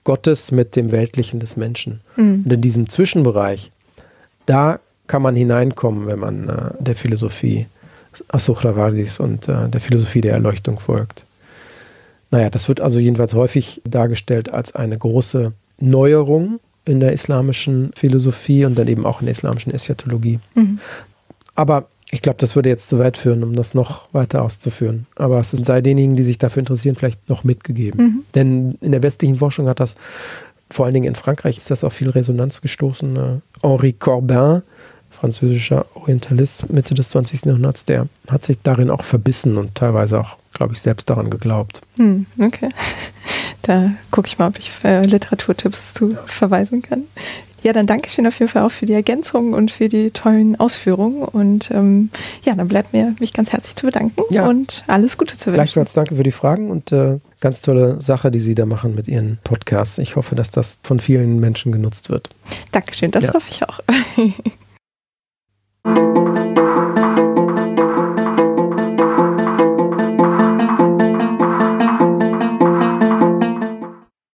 Gottes mit dem Weltlichen des Menschen. Mhm. Und in diesem Zwischenbereich, da kann man hineinkommen, wenn man äh, der Philosophie Asuchravardis und äh, der Philosophie der Erleuchtung folgt. Naja, das wird also jedenfalls häufig dargestellt als eine große Neuerung in der islamischen Philosophie und dann eben auch in der islamischen Eschatologie. Mhm. Aber ich glaube, das würde jetzt zu weit führen, um das noch weiter auszuführen. Aber es sei denjenigen, die sich dafür interessieren, vielleicht noch mitgegeben. Mhm. Denn in der westlichen Forschung hat das, vor allen Dingen in Frankreich, ist das auf viel Resonanz gestoßen. Henri Corbin französischer Orientalist Mitte des 20. Jahrhunderts, der hat sich darin auch verbissen und teilweise auch, glaube ich, selbst daran geglaubt. Hm, okay. Da gucke ich mal, ob ich äh, Literaturtipps zu verweisen kann. Ja, dann danke schön auf jeden Fall auch für die Ergänzung und für die tollen Ausführungen. Und ähm, ja, dann bleibt mir mich ganz herzlich zu bedanken Ja. und alles Gute zu wünschen. Gleichfalls danke für die Fragen und äh, ganz tolle Sache, die Sie da machen mit Ihren Podcasts. Ich hoffe, dass das von vielen Menschen genutzt wird. Dankeschön, das Ja. hoffe ich auch.